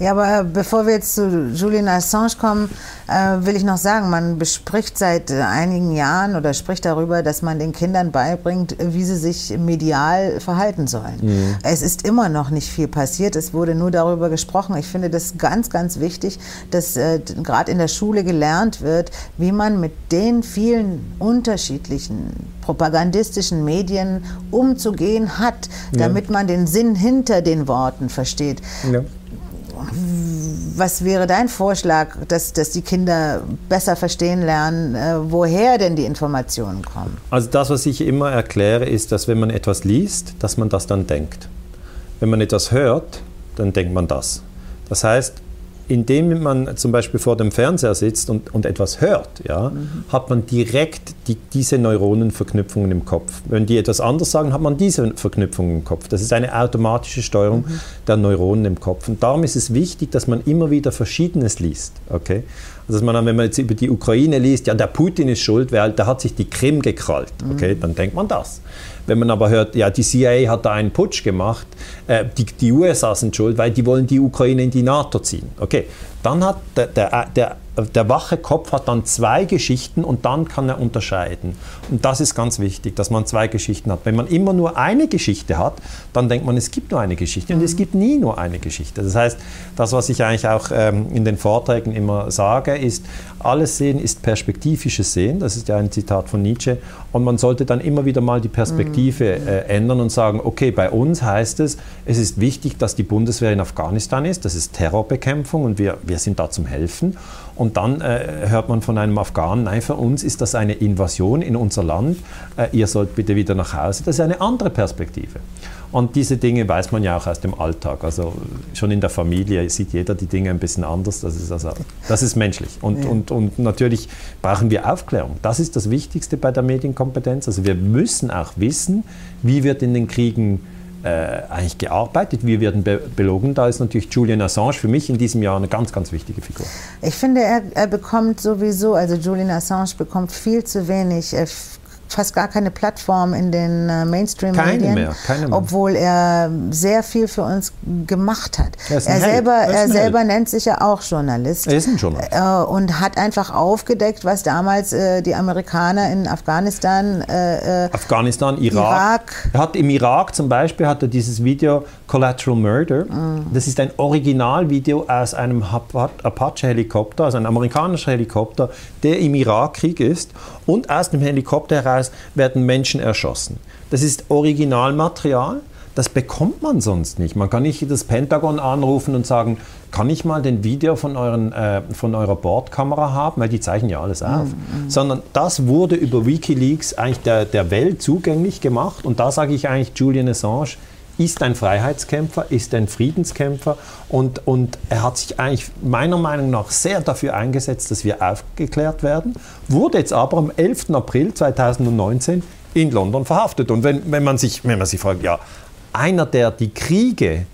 [SPEAKER 3] Ja, aber äh, bevor wir jetzt zu Julian Assange kommen, äh, will ich noch sagen, man bespricht seit äh, einigen Jahren oder spricht darüber, dass man den Kindern beibringt, wie sie sich medial verhalten sollen. Mhm. Es ist immer noch nicht viel passiert, es wurde nur darüber gesprochen. Ich finde das ganz, ganz wichtig, dass äh, gerade in der Schule gelernt wird, wie man mit den vielen unterschiedlichen propagandistischen Medien umzugehen hat, damit ja. man den Sinn hinter den Worten versteht. Ja. Was wäre dein Vorschlag, dass, dass die Kinder besser verstehen lernen, äh, woher denn die Informationen kommen?
[SPEAKER 1] Also das, was ich immer erkläre, ist, dass wenn man etwas liest, dass man das dann denkt. Wenn man etwas hört, dann denkt man das. Das heißt, indem man zum Beispiel vor dem Fernseher sitzt und, und etwas hört, ja, mhm. hat man direkt die, diese Neuronenverknüpfungen im Kopf. Wenn die etwas anderes sagen, hat man diese Verknüpfungen im Kopf. Das ist eine automatische Steuerung mhm. der Neuronen im Kopf. Und darum ist es wichtig, dass man immer wieder Verschiedenes liest. Okay? Also dass man dann, wenn man jetzt über die Ukraine liest, ja, der Putin ist schuld, weil der hat sich die Krim gekrallt. Okay? Mhm. Dann denkt man das. Wenn man aber hört, ja, die CIA hat da einen Putsch gemacht, äh, die, die USA sind schuld, weil die wollen die Ukraine in die NATO ziehen. Okay, dann hat der, der, der der wache Kopf hat dann zwei Geschichten und dann kann er unterscheiden. Und das ist ganz wichtig, dass man zwei Geschichten hat. Wenn man immer nur eine Geschichte hat, dann denkt man, es gibt nur eine Geschichte und es mhm. gibt nie nur eine Geschichte. Das heißt, das, was ich eigentlich auch ähm, in den Vorträgen immer sage, ist, alles Sehen ist perspektivisches Sehen. Das ist ja ein Zitat von Nietzsche. Und man sollte dann immer wieder mal die Perspektive mhm. äh, ändern und sagen, okay, bei uns heißt es, es ist wichtig, dass die Bundeswehr in Afghanistan ist. Das ist Terrorbekämpfung und wir, wir sind da zum Helfen. Und dann äh, hört man von einem Afghanen, nein, für uns ist das eine Invasion in unser Land, äh, ihr sollt bitte wieder nach Hause. Das ist eine andere Perspektive. Und diese Dinge weiß man ja auch aus dem Alltag. Also schon in der Familie sieht jeder die Dinge ein bisschen anders. Das ist, also, das ist menschlich. Und, ja. und, und natürlich brauchen wir Aufklärung. Das ist das Wichtigste bei der Medienkompetenz. Also wir müssen auch wissen, wie wird in den Kriegen eigentlich gearbeitet. Wir werden be belogen. Da ist natürlich Julian Assange für mich in diesem Jahr eine ganz, ganz wichtige Figur.
[SPEAKER 3] Ich finde, er, er bekommt sowieso, also Julian Assange bekommt viel zu wenig äh, fast gar keine Plattform in den äh, Mainstream-Medien. Keine mehr, keine mehr. Obwohl er sehr viel für uns gemacht hat. Er, er selber, er selber nennt sich ja auch Journalist.
[SPEAKER 1] Er ist ein Journalist. Äh,
[SPEAKER 3] und hat einfach aufgedeckt, was damals äh, die Amerikaner in Afghanistan.
[SPEAKER 1] Äh, äh, Afghanistan, Irak. Irak. Er hat im Irak zum Beispiel hat er dieses Video Collateral Murder. Mhm. Das ist ein Originalvideo aus einem Apache-Helikopter, also ein amerikanischer Helikopter, der im Irakkrieg ist. Und aus dem Helikopter heraus werden Menschen erschossen. Das ist Originalmaterial. Das bekommt man sonst nicht. Man kann nicht das Pentagon anrufen und sagen, kann ich mal den Video von, euren, äh, von eurer Bordkamera haben, weil die zeichnen ja alles auf. Mhm. Sondern das wurde über Wikileaks eigentlich der, der Welt zugänglich gemacht. Und da sage ich eigentlich Julian Assange, ist ein Freiheitskämpfer, ist ein Friedenskämpfer und, und er hat sich eigentlich meiner Meinung nach sehr dafür eingesetzt, dass wir aufgeklärt werden, wurde jetzt aber am 11. April 2019 in London verhaftet. Und wenn, wenn, man, sich, wenn man sich fragt, ja, einer, der die Kriege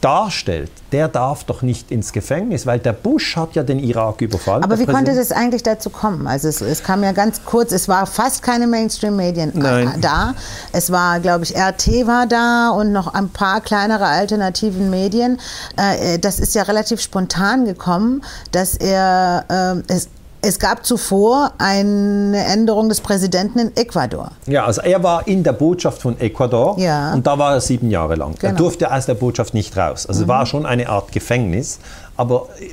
[SPEAKER 1] darstellt, der darf doch nicht ins Gefängnis, weil der Bush hat ja den Irak überfallen.
[SPEAKER 3] Aber wie konnte das eigentlich dazu kommen? Also es, es kam ja ganz kurz, es war fast keine Mainstream-Medien äh, da. Es war, glaube ich, RT war da und noch ein paar kleinere alternativen Medien. Äh, äh, das ist ja relativ spontan gekommen, dass er, äh, es, es gab zuvor eine Änderung des Präsidenten in Ecuador.
[SPEAKER 1] Ja, also er war in der Botschaft von Ecuador ja. und da war er sieben Jahre lang. Genau. Er durfte aus der Botschaft nicht raus. Also mhm. war schon eine Art Gefängnis, aber äh,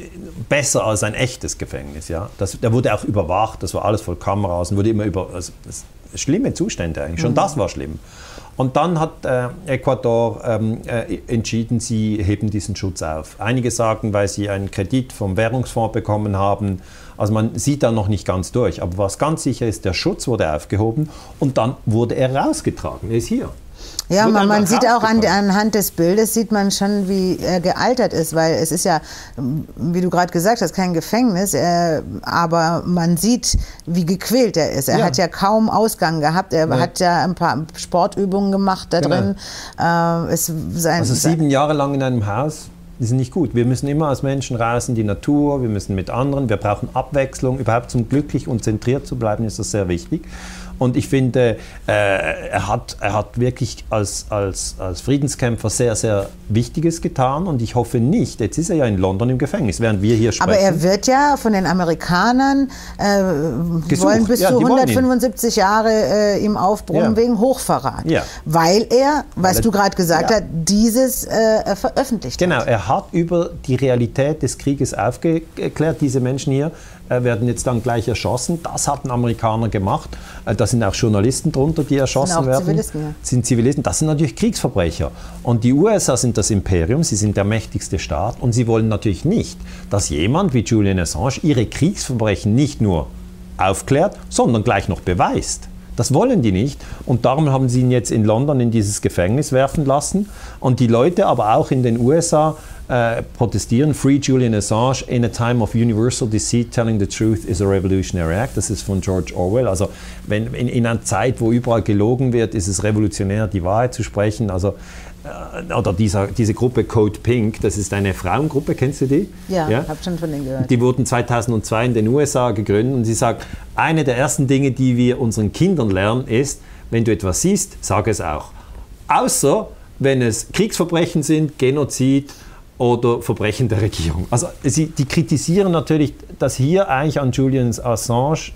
[SPEAKER 1] besser als ein echtes Gefängnis. Ja? Das, der wurde auch überwacht, das war alles voll Kameras und wurde immer über. Also, schlimme Zustände eigentlich, schon mhm. das war schlimm. Und dann hat äh, Ecuador ähm, äh, entschieden, sie heben diesen Schutz auf. Einige sagen, weil sie einen Kredit vom Währungsfonds bekommen haben. Also man sieht da noch nicht ganz durch. Aber was ganz sicher ist, der Schutz wurde aufgehoben und dann wurde er rausgetragen. Er ist hier.
[SPEAKER 3] Ja, man, man sieht auch an, anhand des Bildes, sieht man schon, wie er gealtert ist, weil es ist ja, wie du gerade gesagt hast, kein Gefängnis, äh, aber man sieht, wie gequält er ist. Er ja. hat ja kaum Ausgang gehabt, er ja. hat ja ein paar Sportübungen gemacht da genau. drin.
[SPEAKER 1] Äh, sein, also sieben Jahre lang in einem Haus, die sind nicht gut. Wir müssen immer als Menschen raus in die Natur, wir müssen mit anderen, wir brauchen Abwechslung. Überhaupt zum glücklich und zentriert zu bleiben, ist das sehr wichtig. Und ich finde, äh, er, hat, er hat wirklich als, als, als Friedenskämpfer sehr, sehr Wichtiges getan. Und ich hoffe nicht, jetzt ist er ja in London im Gefängnis, während wir hier sprechen.
[SPEAKER 3] Aber er wird ja von den Amerikanern, äh, wollen bis ja, zu 175 Jahre äh, ihm aufbrummen ja. wegen Hochverrat. Ja. Weil er, was weil du gerade gesagt hast, dieses äh, veröffentlicht
[SPEAKER 1] genau,
[SPEAKER 3] hat.
[SPEAKER 1] Genau, er hat über die Realität des Krieges aufgeklärt, diese Menschen hier äh, werden jetzt dann gleich erschossen. Das hat ein Amerikaner gemacht. Äh, da sind auch Journalisten drunter, die erschossen sind werden. Zivilisten, ja. Sind Zivilisten. Das sind natürlich Kriegsverbrecher. Und die USA sind das Imperium, sie sind der mächtigste Staat und sie wollen natürlich nicht, dass jemand wie Julian Assange ihre Kriegsverbrechen nicht nur aufklärt, sondern gleich noch beweist. Das wollen die nicht. Und darum haben sie ihn jetzt in London in dieses Gefängnis werfen lassen. Und die Leute aber auch in den USA äh, protestieren. Free Julian Assange in a time of universal deceit, telling the truth is a revolutionary act. Das ist von George Orwell. Also wenn, in, in einer Zeit, wo überall gelogen wird, ist es revolutionär, die Wahrheit zu sprechen. Also äh, oder dieser, diese Gruppe Code Pink, das ist eine Frauengruppe, kennst du die?
[SPEAKER 3] Ja, ja? habe schon von denen gehört.
[SPEAKER 1] Die wurden 2002 in den USA gegründet und sie sagt, eine der ersten Dinge, die wir unseren Kindern lernen, ist, wenn du etwas siehst, sag es auch. Außer wenn es Kriegsverbrechen sind, Genozid oder Verbrechen der Regierung. Also sie, die kritisieren natürlich, dass hier eigentlich an Julian Assange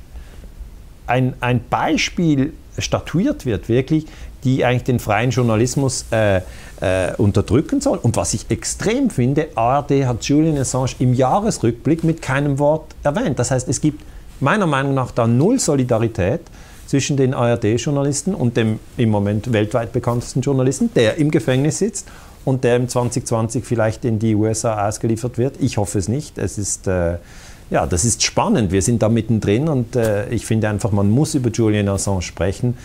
[SPEAKER 1] ein, ein Beispiel statuiert wird, wirklich, die eigentlich den freien Journalismus äh, äh, unterdrücken soll. Und was ich extrem finde, ARD hat Julian Assange im Jahresrückblick mit keinem Wort erwähnt. Das heißt, es gibt meiner Meinung nach da null Solidarität zwischen den ARD-Journalisten und dem im Moment weltweit bekanntesten Journalisten, der im Gefängnis sitzt und der im 2020 vielleicht in die USA ausgeliefert wird. Ich hoffe es nicht. Es ist, äh, ja, das ist spannend. Wir sind da mittendrin und äh, ich finde einfach, man muss über Julian Assange sprechen.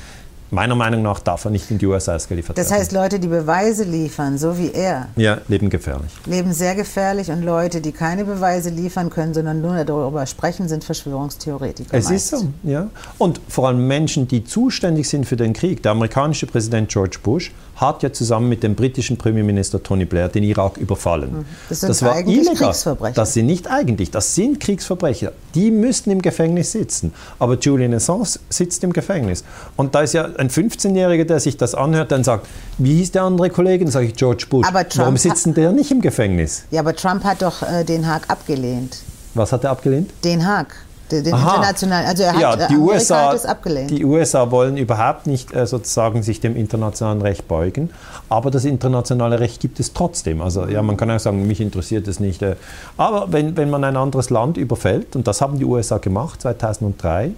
[SPEAKER 1] Meiner Meinung nach darf er nicht in die USA ausgeliefert werden.
[SPEAKER 3] Das heißt, Leute, die Beweise liefern, so wie er,
[SPEAKER 1] ja, leben gefährlich.
[SPEAKER 3] Leben sehr gefährlich und Leute, die keine Beweise liefern können, sondern nur darüber sprechen, sind Verschwörungstheoretiker.
[SPEAKER 1] Es meist. ist so, ja. Und vor allem Menschen, die zuständig sind für den Krieg. Der amerikanische Präsident George Bush hat ja zusammen mit dem britischen Premierminister Tony Blair den Irak überfallen. Mhm.
[SPEAKER 3] Das sind das war illegal. Kriegsverbrecher.
[SPEAKER 1] Das sind nicht eigentlich, das sind Kriegsverbrecher. Die müssten im Gefängnis sitzen. Aber Julian Assange sitzt im Gefängnis. Und da ist ja ein 15-Jähriger, der sich das anhört, dann sagt, wie hieß der andere Kollege? Dann sage ich George Bush. Warum sitzt denn der nicht im Gefängnis?
[SPEAKER 3] Ja, aber Trump hat doch äh, Den Haag abgelehnt.
[SPEAKER 1] Was hat er abgelehnt?
[SPEAKER 3] Den Haag. Den internationalen, also er hat,
[SPEAKER 1] ja, die USA, hat es abgelehnt. Die USA wollen überhaupt nicht äh, sozusagen sich dem internationalen Recht beugen, aber das internationale Recht gibt es trotzdem. Also ja, man kann auch sagen, mich interessiert es nicht. Äh, aber wenn, wenn man ein anderes Land überfällt, und das haben die USA gemacht 2003,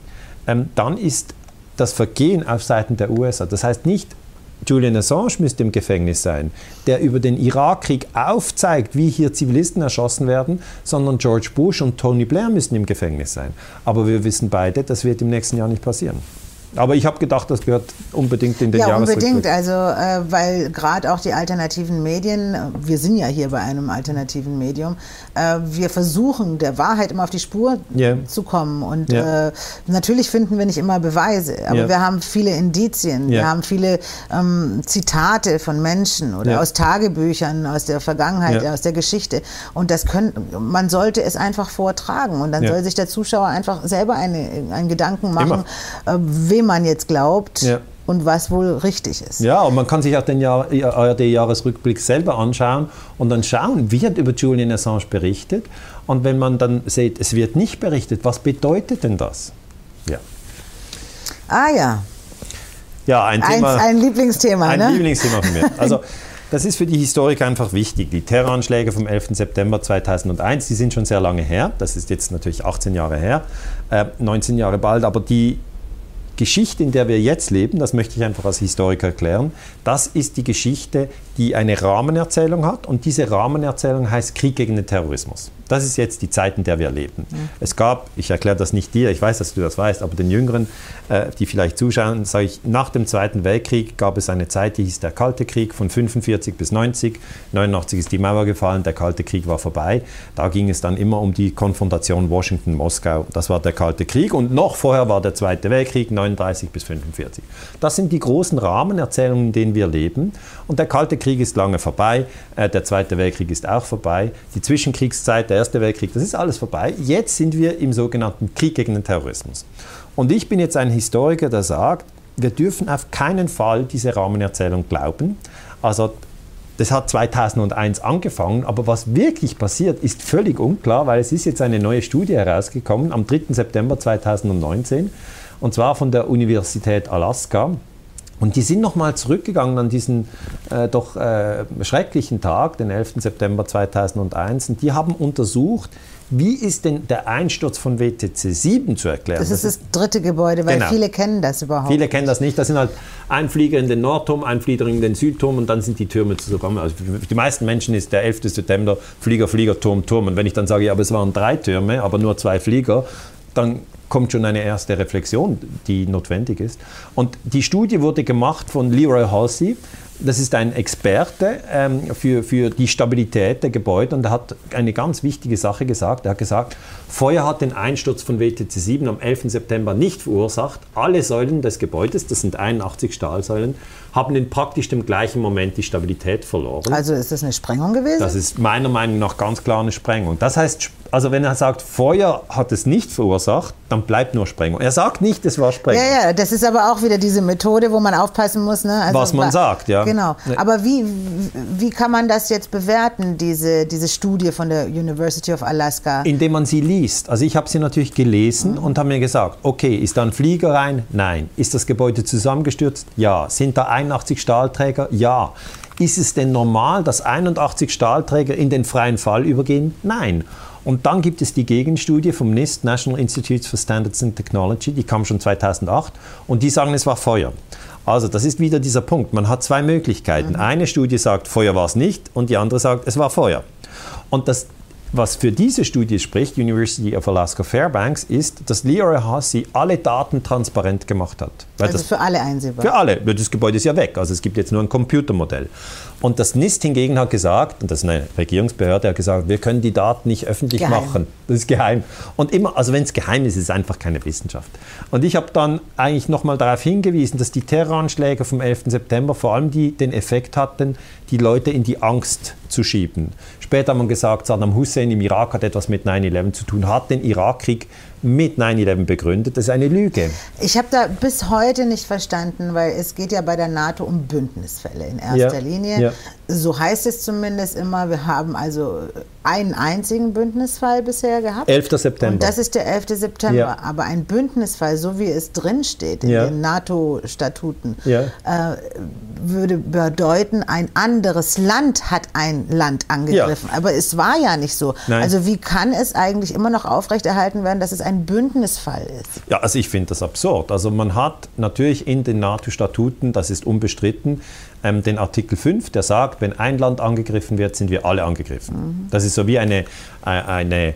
[SPEAKER 1] ähm, dann ist das Vergehen auf Seiten der USA, das heißt nicht Julian Assange müsste im Gefängnis sein, der über den Irakkrieg aufzeigt, wie hier Zivilisten erschossen werden, sondern George Bush und Tony Blair müssen im Gefängnis sein. Aber wir wissen beide, das wird im nächsten Jahr nicht passieren. Aber ich habe gedacht, das gehört unbedingt in den
[SPEAKER 3] Ja, unbedingt. Also, äh, weil gerade auch die alternativen Medien, wir sind ja hier bei einem alternativen Medium, äh, wir versuchen der Wahrheit immer auf die Spur yeah. zu kommen. Und yeah. äh, natürlich finden wir nicht immer Beweise, aber yeah. wir haben viele Indizien, wir haben viele ähm, Zitate von Menschen oder aus Tagebüchern, aus der Vergangenheit, aus der Geschichte. Und das können, man sollte es einfach vortragen. Und dann soll sich der Zuschauer einfach selber eine, einen Gedanken machen, äh, wem man jetzt glaubt. Ja. Und was wohl richtig ist.
[SPEAKER 1] Ja, und man kann sich auch den ARD-Jahresrückblick selber anschauen und dann schauen, wie hat über Julian Assange berichtet. Und wenn man dann sieht, es wird nicht berichtet, was bedeutet denn das?
[SPEAKER 3] Ja. Ah ja.
[SPEAKER 1] Ja, ein Thema.
[SPEAKER 3] Ein, ein Lieblingsthema,
[SPEAKER 1] Ein
[SPEAKER 3] ne?
[SPEAKER 1] Lieblingsthema von mir. (laughs) Also, das ist für die Historiker einfach wichtig. Die Terroranschläge vom 11. September 2001, die sind schon sehr lange her. Das ist jetzt natürlich 18 Jahre her, äh, 19 Jahre bald, aber die Geschichte, in der wir jetzt leben, das möchte ich einfach als Historiker erklären, das ist die Geschichte, die eine Rahmenerzählung hat und diese Rahmenerzählung heißt Krieg gegen den Terrorismus. Das ist jetzt die Zeit, in der wir leben. Mhm. Es gab, ich erkläre das nicht dir, ich weiß, dass du das weißt, aber den Jüngeren, äh, die vielleicht zuschauen, sage ich, nach dem Zweiten Weltkrieg gab es eine Zeit, die hieß der Kalte Krieg von 45 bis 90. 89 ist die Mauer gefallen, der Kalte Krieg war vorbei. Da ging es dann immer um die Konfrontation Washington-Moskau. Das war der Kalte Krieg und noch vorher war der Zweite Weltkrieg, 39 bis 45. Das sind die großen Rahmenerzählungen, in denen wir leben. Und der Kalte Krieg ist lange vorbei, äh, der Zweite Weltkrieg ist auch vorbei. Die Zwischenkriegszeit, der Erste Weltkrieg, das ist alles vorbei. Jetzt sind wir im sogenannten Krieg gegen den Terrorismus. Und ich bin jetzt ein Historiker, der sagt, wir dürfen auf keinen Fall diese Rahmenerzählung glauben. Also das hat 2001 angefangen, aber was wirklich passiert, ist völlig unklar, weil es ist jetzt eine neue Studie herausgekommen am 3. September 2019 und zwar von der Universität Alaska. Und die sind nochmal zurückgegangen an diesen äh, doch äh, schrecklichen Tag, den 11. September 2001, und die haben untersucht, wie ist denn der Einsturz von WTC 7 zu erklären?
[SPEAKER 3] Das ist das dritte Gebäude, weil genau. viele kennen das überhaupt
[SPEAKER 1] Viele kennen das nicht. Das sind halt ein Flieger in den Nordturm, ein Flieger in den Südturm und dann sind die Türme zusammen. Also für die meisten Menschen ist der 11. September Flieger, Flieger, Turm, Turm. Und wenn ich dann sage, ja, aber es waren drei Türme, aber nur zwei Flieger, dann kommt schon eine erste Reflexion, die notwendig ist. Und die Studie wurde gemacht von Leroy Halsey. Das ist ein Experte ähm, für, für die Stabilität der Gebäude und er hat eine ganz wichtige Sache gesagt. Er hat gesagt, Feuer hat den Einsturz von WTC 7 am 11. September nicht verursacht. Alle Säulen des Gebäudes, das sind 81 Stahlsäulen, haben in praktisch dem gleichen Moment die Stabilität verloren.
[SPEAKER 3] Also ist das eine Sprengung gewesen?
[SPEAKER 1] Das ist meiner Meinung nach ganz klar eine Sprengung. Das heißt, also wenn er sagt, Feuer hat es nicht verursacht, dann bleibt nur Sprengung. Er sagt nicht, es war Sprengung.
[SPEAKER 3] Ja, ja, das ist aber auch wieder diese Methode, wo man aufpassen muss. Ne?
[SPEAKER 1] Also, Was man sagt, ja.
[SPEAKER 3] Genau. Aber wie, wie kann man das jetzt bewerten, diese, diese Studie von der University of Alaska?
[SPEAKER 1] Indem man sie liest. Also ich habe sie natürlich gelesen mhm. und habe mir gesagt, okay, ist da ein Flieger rein? Nein. Ist das Gebäude zusammengestürzt? Ja. Sind da 81 Stahlträger? Ja. Ist es denn normal, dass 81 Stahlträger in den freien Fall übergehen? Nein. Und dann gibt es die Gegenstudie vom NIST, National Institutes for Standards and Technology, die kam schon 2008 und die sagen, es war Feuer. Also das ist wieder dieser Punkt. Man hat zwei Möglichkeiten. Mhm. Eine Studie sagt, Feuer war es nicht und die andere sagt, es war Feuer. Und das was für diese Studie spricht, University of Alaska Fairbanks, ist, dass Leroy Hussey alle Daten transparent gemacht hat.
[SPEAKER 3] Weil also das, für alle einsehbar?
[SPEAKER 1] Für alle. Das Gebäude ist ja weg. Also es gibt jetzt nur ein Computermodell. Und das NIST hingegen hat gesagt, und das ist eine Regierungsbehörde, hat gesagt, wir können die Daten nicht öffentlich geheim. machen. Das ist geheim. Und immer, also wenn es geheim ist, ist es einfach keine Wissenschaft. Und ich habe dann eigentlich nochmal darauf hingewiesen, dass die Terroranschläge vom 11. September vor allem die, den Effekt hatten, die Leute in die Angst zu schieben. Später hat man gesagt, Saddam Hussein im Irak hat etwas mit 9-11 zu tun, hat den Irakkrieg mit 9-11 begründet. Das ist eine Lüge.
[SPEAKER 3] Ich habe da bis heute nicht verstanden, weil es geht ja bei der NATO um Bündnisfälle in erster ja, Linie. Ja. So heißt es zumindest immer. Wir haben also einen einzigen Bündnisfall bisher gehabt.
[SPEAKER 1] 11. September.
[SPEAKER 3] Und das ist der 11. September. Ja. Aber ein Bündnisfall, so wie es drinsteht in den NATO-Statuten, äh, würde bedeuten, ein anderes Land hat ein Land angegriffen. Aber es war ja nicht so. Nein. Also wie kann es eigentlich immer noch aufrechterhalten werden, dass es ein Bündnisfall ist.
[SPEAKER 1] Ja, also ich finde das absurd. Also man hat natürlich in den NATO-Statuten, das ist unbestritten, ähm, den Artikel 5, der sagt, wenn ein Land angegriffen wird, sind wir alle angegriffen. Mhm. Das ist so wie eine, äh, eine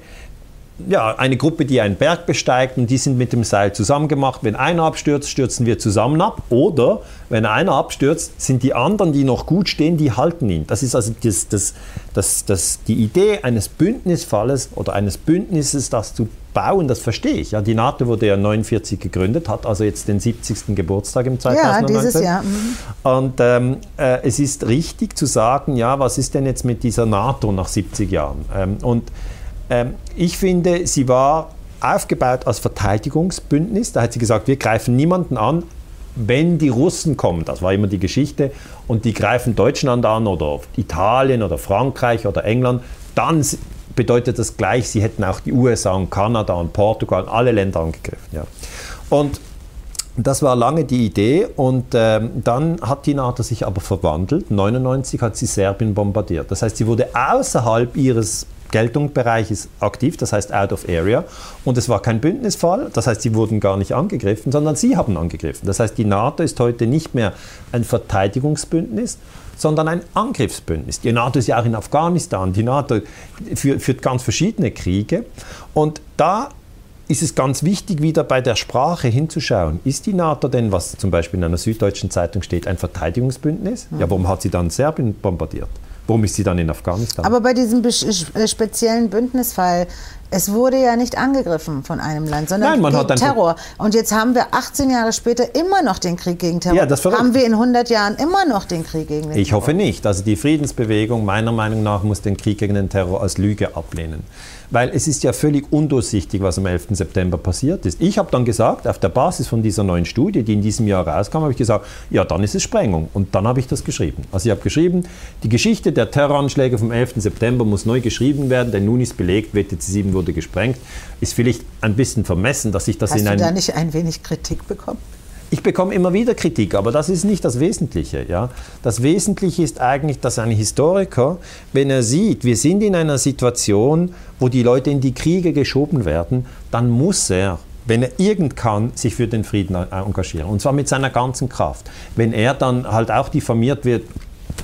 [SPEAKER 1] ja, eine Gruppe, die einen Berg besteigt und die sind mit dem Seil zusammengemacht. Wenn einer abstürzt, stürzen wir zusammen ab. Oder wenn einer abstürzt, sind die anderen, die noch gut stehen, die halten ihn. Das ist also das, das, das, das, die Idee eines Bündnisfalles oder eines Bündnisses, das zu bauen, das verstehe ich. Ja, die NATO wurde ja 49 gegründet, hat also jetzt den 70. Geburtstag im 2019.
[SPEAKER 3] Ja, dieses Jahr. Mhm.
[SPEAKER 1] Und ähm, äh, es ist richtig zu sagen, ja, was ist denn jetzt mit dieser NATO nach 70 Jahren? Ähm, und ich finde, sie war aufgebaut als Verteidigungsbündnis. Da hat sie gesagt, wir greifen niemanden an, wenn die Russen kommen, das war immer die Geschichte, und die greifen Deutschland an oder Italien oder Frankreich oder England, dann bedeutet das gleich, sie hätten auch die USA und Kanada und Portugal und alle Länder angegriffen. Ja. Und das war lange die Idee und ähm, dann hat die NATO sich aber verwandelt. 1999 hat sie Serbien bombardiert. Das heißt, sie wurde außerhalb ihres Geltungsbereich ist aktiv, das heißt out of area. Und es war kein Bündnisfall, das heißt, sie wurden gar nicht angegriffen, sondern sie haben angegriffen. Das heißt, die NATO ist heute nicht mehr ein Verteidigungsbündnis, sondern ein Angriffsbündnis. Die NATO ist ja auch in Afghanistan, die NATO führt ganz verschiedene Kriege. Und da ist es ganz wichtig, wieder bei der Sprache hinzuschauen. Ist die NATO denn, was zum Beispiel in einer süddeutschen Zeitung steht, ein Verteidigungsbündnis? Ja, warum hat sie dann Serbien bombardiert? Warum ist sie dann in Afghanistan?
[SPEAKER 3] Aber bei diesem speziellen Bündnisfall, Es wurde ja nicht angegriffen von einem Land, sondern
[SPEAKER 1] Nein,
[SPEAKER 3] gegen Terror. Und jetzt haben wir 18 Jahre später immer noch den Krieg gegen Terror.
[SPEAKER 1] Ja, das verrückt.
[SPEAKER 3] haben wir in 100 Jahren immer noch den Krieg gegen den
[SPEAKER 1] Ich
[SPEAKER 3] Terror?
[SPEAKER 1] hoffe nicht. Also die Friedensbewegung meiner Meinung nach muss den Krieg gegen den Terror als Lüge ablehnen. Weil es ist ja völlig undurchsichtig, was am 11. September passiert ist. Ich habe dann gesagt, auf der Basis von dieser neuen Studie, die in diesem Jahr rauskam, habe ich gesagt, ja, dann ist es Sprengung. Und dann habe ich das geschrieben. Also ich habe geschrieben, die Geschichte der Terroranschläge vom 11. September muss neu geschrieben werden, denn nun ist belegt, WTC 7 wurde gesprengt. Ist vielleicht ein bisschen vermessen, dass ich das
[SPEAKER 3] Hast
[SPEAKER 1] in
[SPEAKER 3] du
[SPEAKER 1] einem...
[SPEAKER 3] da nicht ein wenig Kritik bekommen?
[SPEAKER 1] Ich bekomme immer wieder Kritik, aber das ist nicht das Wesentliche. Ja? Das Wesentliche ist eigentlich, dass ein Historiker, wenn er sieht, wir sind in einer Situation, wo die Leute in die Kriege geschoben werden, dann muss er, wenn er irgend kann, sich für den Frieden äh, engagieren. Und zwar mit seiner ganzen Kraft. Wenn er dann halt auch diffamiert wird,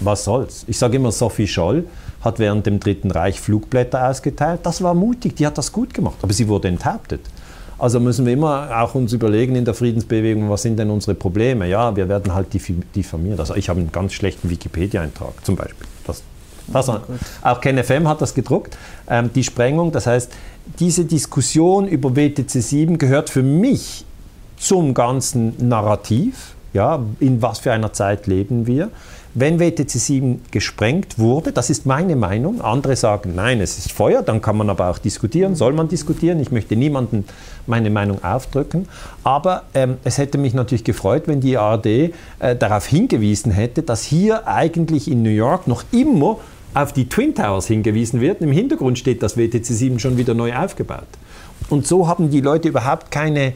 [SPEAKER 1] was soll's? Ich sage immer, Sophie Scholl hat während dem Dritten Reich Flugblätter ausgeteilt. Das war mutig, die hat das gut gemacht, aber sie wurde enthauptet. Also müssen wir immer auch uns überlegen in der Friedensbewegung, was sind denn unsere Probleme? Ja, wir werden halt diffamiert. Also ich habe einen ganz schlechten Wikipedia-Eintrag zum Beispiel. Das, das, auch KenFM hat das gedruckt, ähm, die Sprengung. Das heißt, diese Diskussion über WTC 7 gehört für mich zum ganzen Narrativ. Ja, in was für einer Zeit leben wir? Wenn WTC 7 gesprengt wurde, das ist meine Meinung, andere sagen, nein, es ist Feuer, dann kann man aber auch diskutieren, soll man diskutieren. Ich möchte niemandem meine Meinung aufdrücken. Aber ähm, es hätte mich natürlich gefreut, wenn die ARD äh, darauf hingewiesen hätte, dass hier eigentlich in New York noch immer auf die Twin Towers hingewiesen wird. Im Hintergrund steht das WTC 7 schon wieder neu aufgebaut. Und so haben die Leute überhaupt keine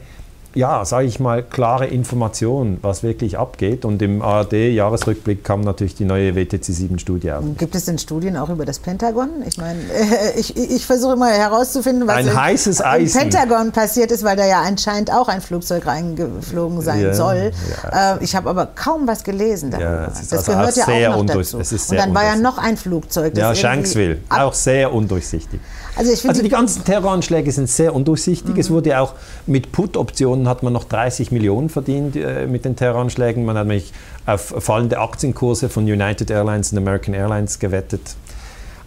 [SPEAKER 1] ja, sage ich mal, klare Information, was wirklich abgeht. Und im ARD-Jahresrückblick kam natürlich die neue WTC-7-Studie auf.
[SPEAKER 3] Gibt es denn Studien auch über das Pentagon? Ich meine, äh, ich, ich versuche immer herauszufinden, was
[SPEAKER 1] Ein
[SPEAKER 3] im,
[SPEAKER 1] heißes
[SPEAKER 3] im. Pentagon passiert ist, weil da ja anscheinend auch ein Flugzeug reingeflogen sein
[SPEAKER 1] Ja,
[SPEAKER 3] soll.
[SPEAKER 1] ja.
[SPEAKER 3] Äh, ich habe aber kaum was gelesen darüber.
[SPEAKER 1] Ja,
[SPEAKER 3] das
[SPEAKER 1] also
[SPEAKER 3] gehört ja auch noch dazu. Und dann war ja noch ein Flugzeug. das
[SPEAKER 1] Ja, Shanksville, auch sehr undurchsichtig.
[SPEAKER 3] Also ich
[SPEAKER 1] Also die ganzen Terroranschläge sind sehr undurchsichtig. Es wurde auch mit Put-Optionen hat man noch 30 Millionen verdient äh, mit den Terroranschlägen. Man hat nämlich auf fallende Aktienkurse von United Airlines und American Airlines gewettet.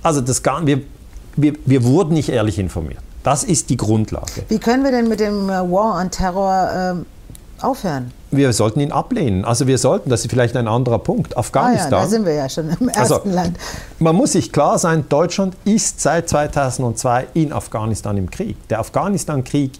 [SPEAKER 1] Also das gar, wir, wir, wir wurden nicht ehrlich informiert. Das ist die Grundlage.
[SPEAKER 3] Wie können wir denn mit dem äh, War on Terror ähm, aufhören?
[SPEAKER 1] Wir sollten ihn ablehnen. Also wir sollten, das ist vielleicht ein anderer Punkt,
[SPEAKER 3] Ah ja,
[SPEAKER 1] Afghanistan.
[SPEAKER 3] da sind wir ja schon im ersten
[SPEAKER 1] Also,
[SPEAKER 3] Land.
[SPEAKER 1] Man muss sich klar sein, Deutschland ist seit 2002 in Afghanistan im Krieg. Der Afghanistan-Krieg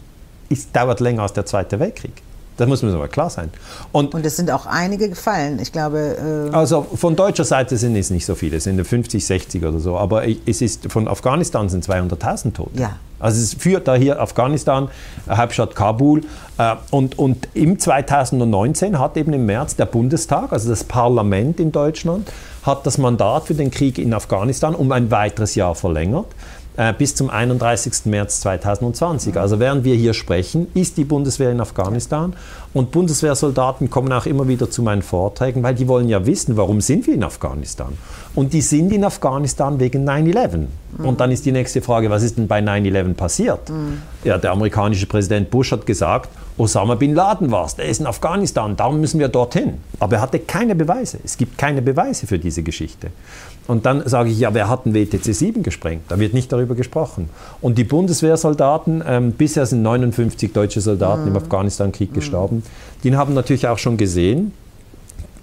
[SPEAKER 1] ist, dauert länger als der Zweite Weltkrieg. Das muss man aber klar sein. Und
[SPEAKER 3] Und es sind auch einige gefallen. Ich glaube, äh,
[SPEAKER 1] also von deutscher Seite sind es nicht so viele, es sind 50, 60 oder so. Aber es ist von Afghanistan sind 200.000 Tote.
[SPEAKER 3] Ja.
[SPEAKER 1] Also es führt da hier Afghanistan, äh, Hauptstadt Kabul. Äh, und, und im 2019 hat eben im März der Bundestag, also das Parlament in Deutschland, hat das Mandat für den Krieg in Afghanistan um ein weiteres Jahr verlängert äh, bis zum 31. März 2020. Also während wir hier sprechen, ist die Bundeswehr in Afghanistan und Bundeswehrsoldaten kommen auch immer wieder zu meinen Vorträgen, weil die wollen ja wissen, warum sind wir in Afghanistan? Und die sind in Afghanistan wegen 9-11. Und dann ist die nächste Frage, was ist denn bei 9-11 passiert? Ja, der amerikanische Präsident Bush hat gesagt, Osama bin Laden war es, der ist in Afghanistan, darum müssen wir dorthin. Aber er hatte keine Beweise. Es gibt keine Beweise für diese Geschichte. Und dann sage ich, ja, wer hat den WTC 7 gesprengt? Da wird nicht darüber gesprochen. Und die Bundeswehrsoldaten, ähm, bisher sind 59 deutsche Soldaten im Afghanistan-Krieg gestorben, die haben natürlich auch schon gesehen,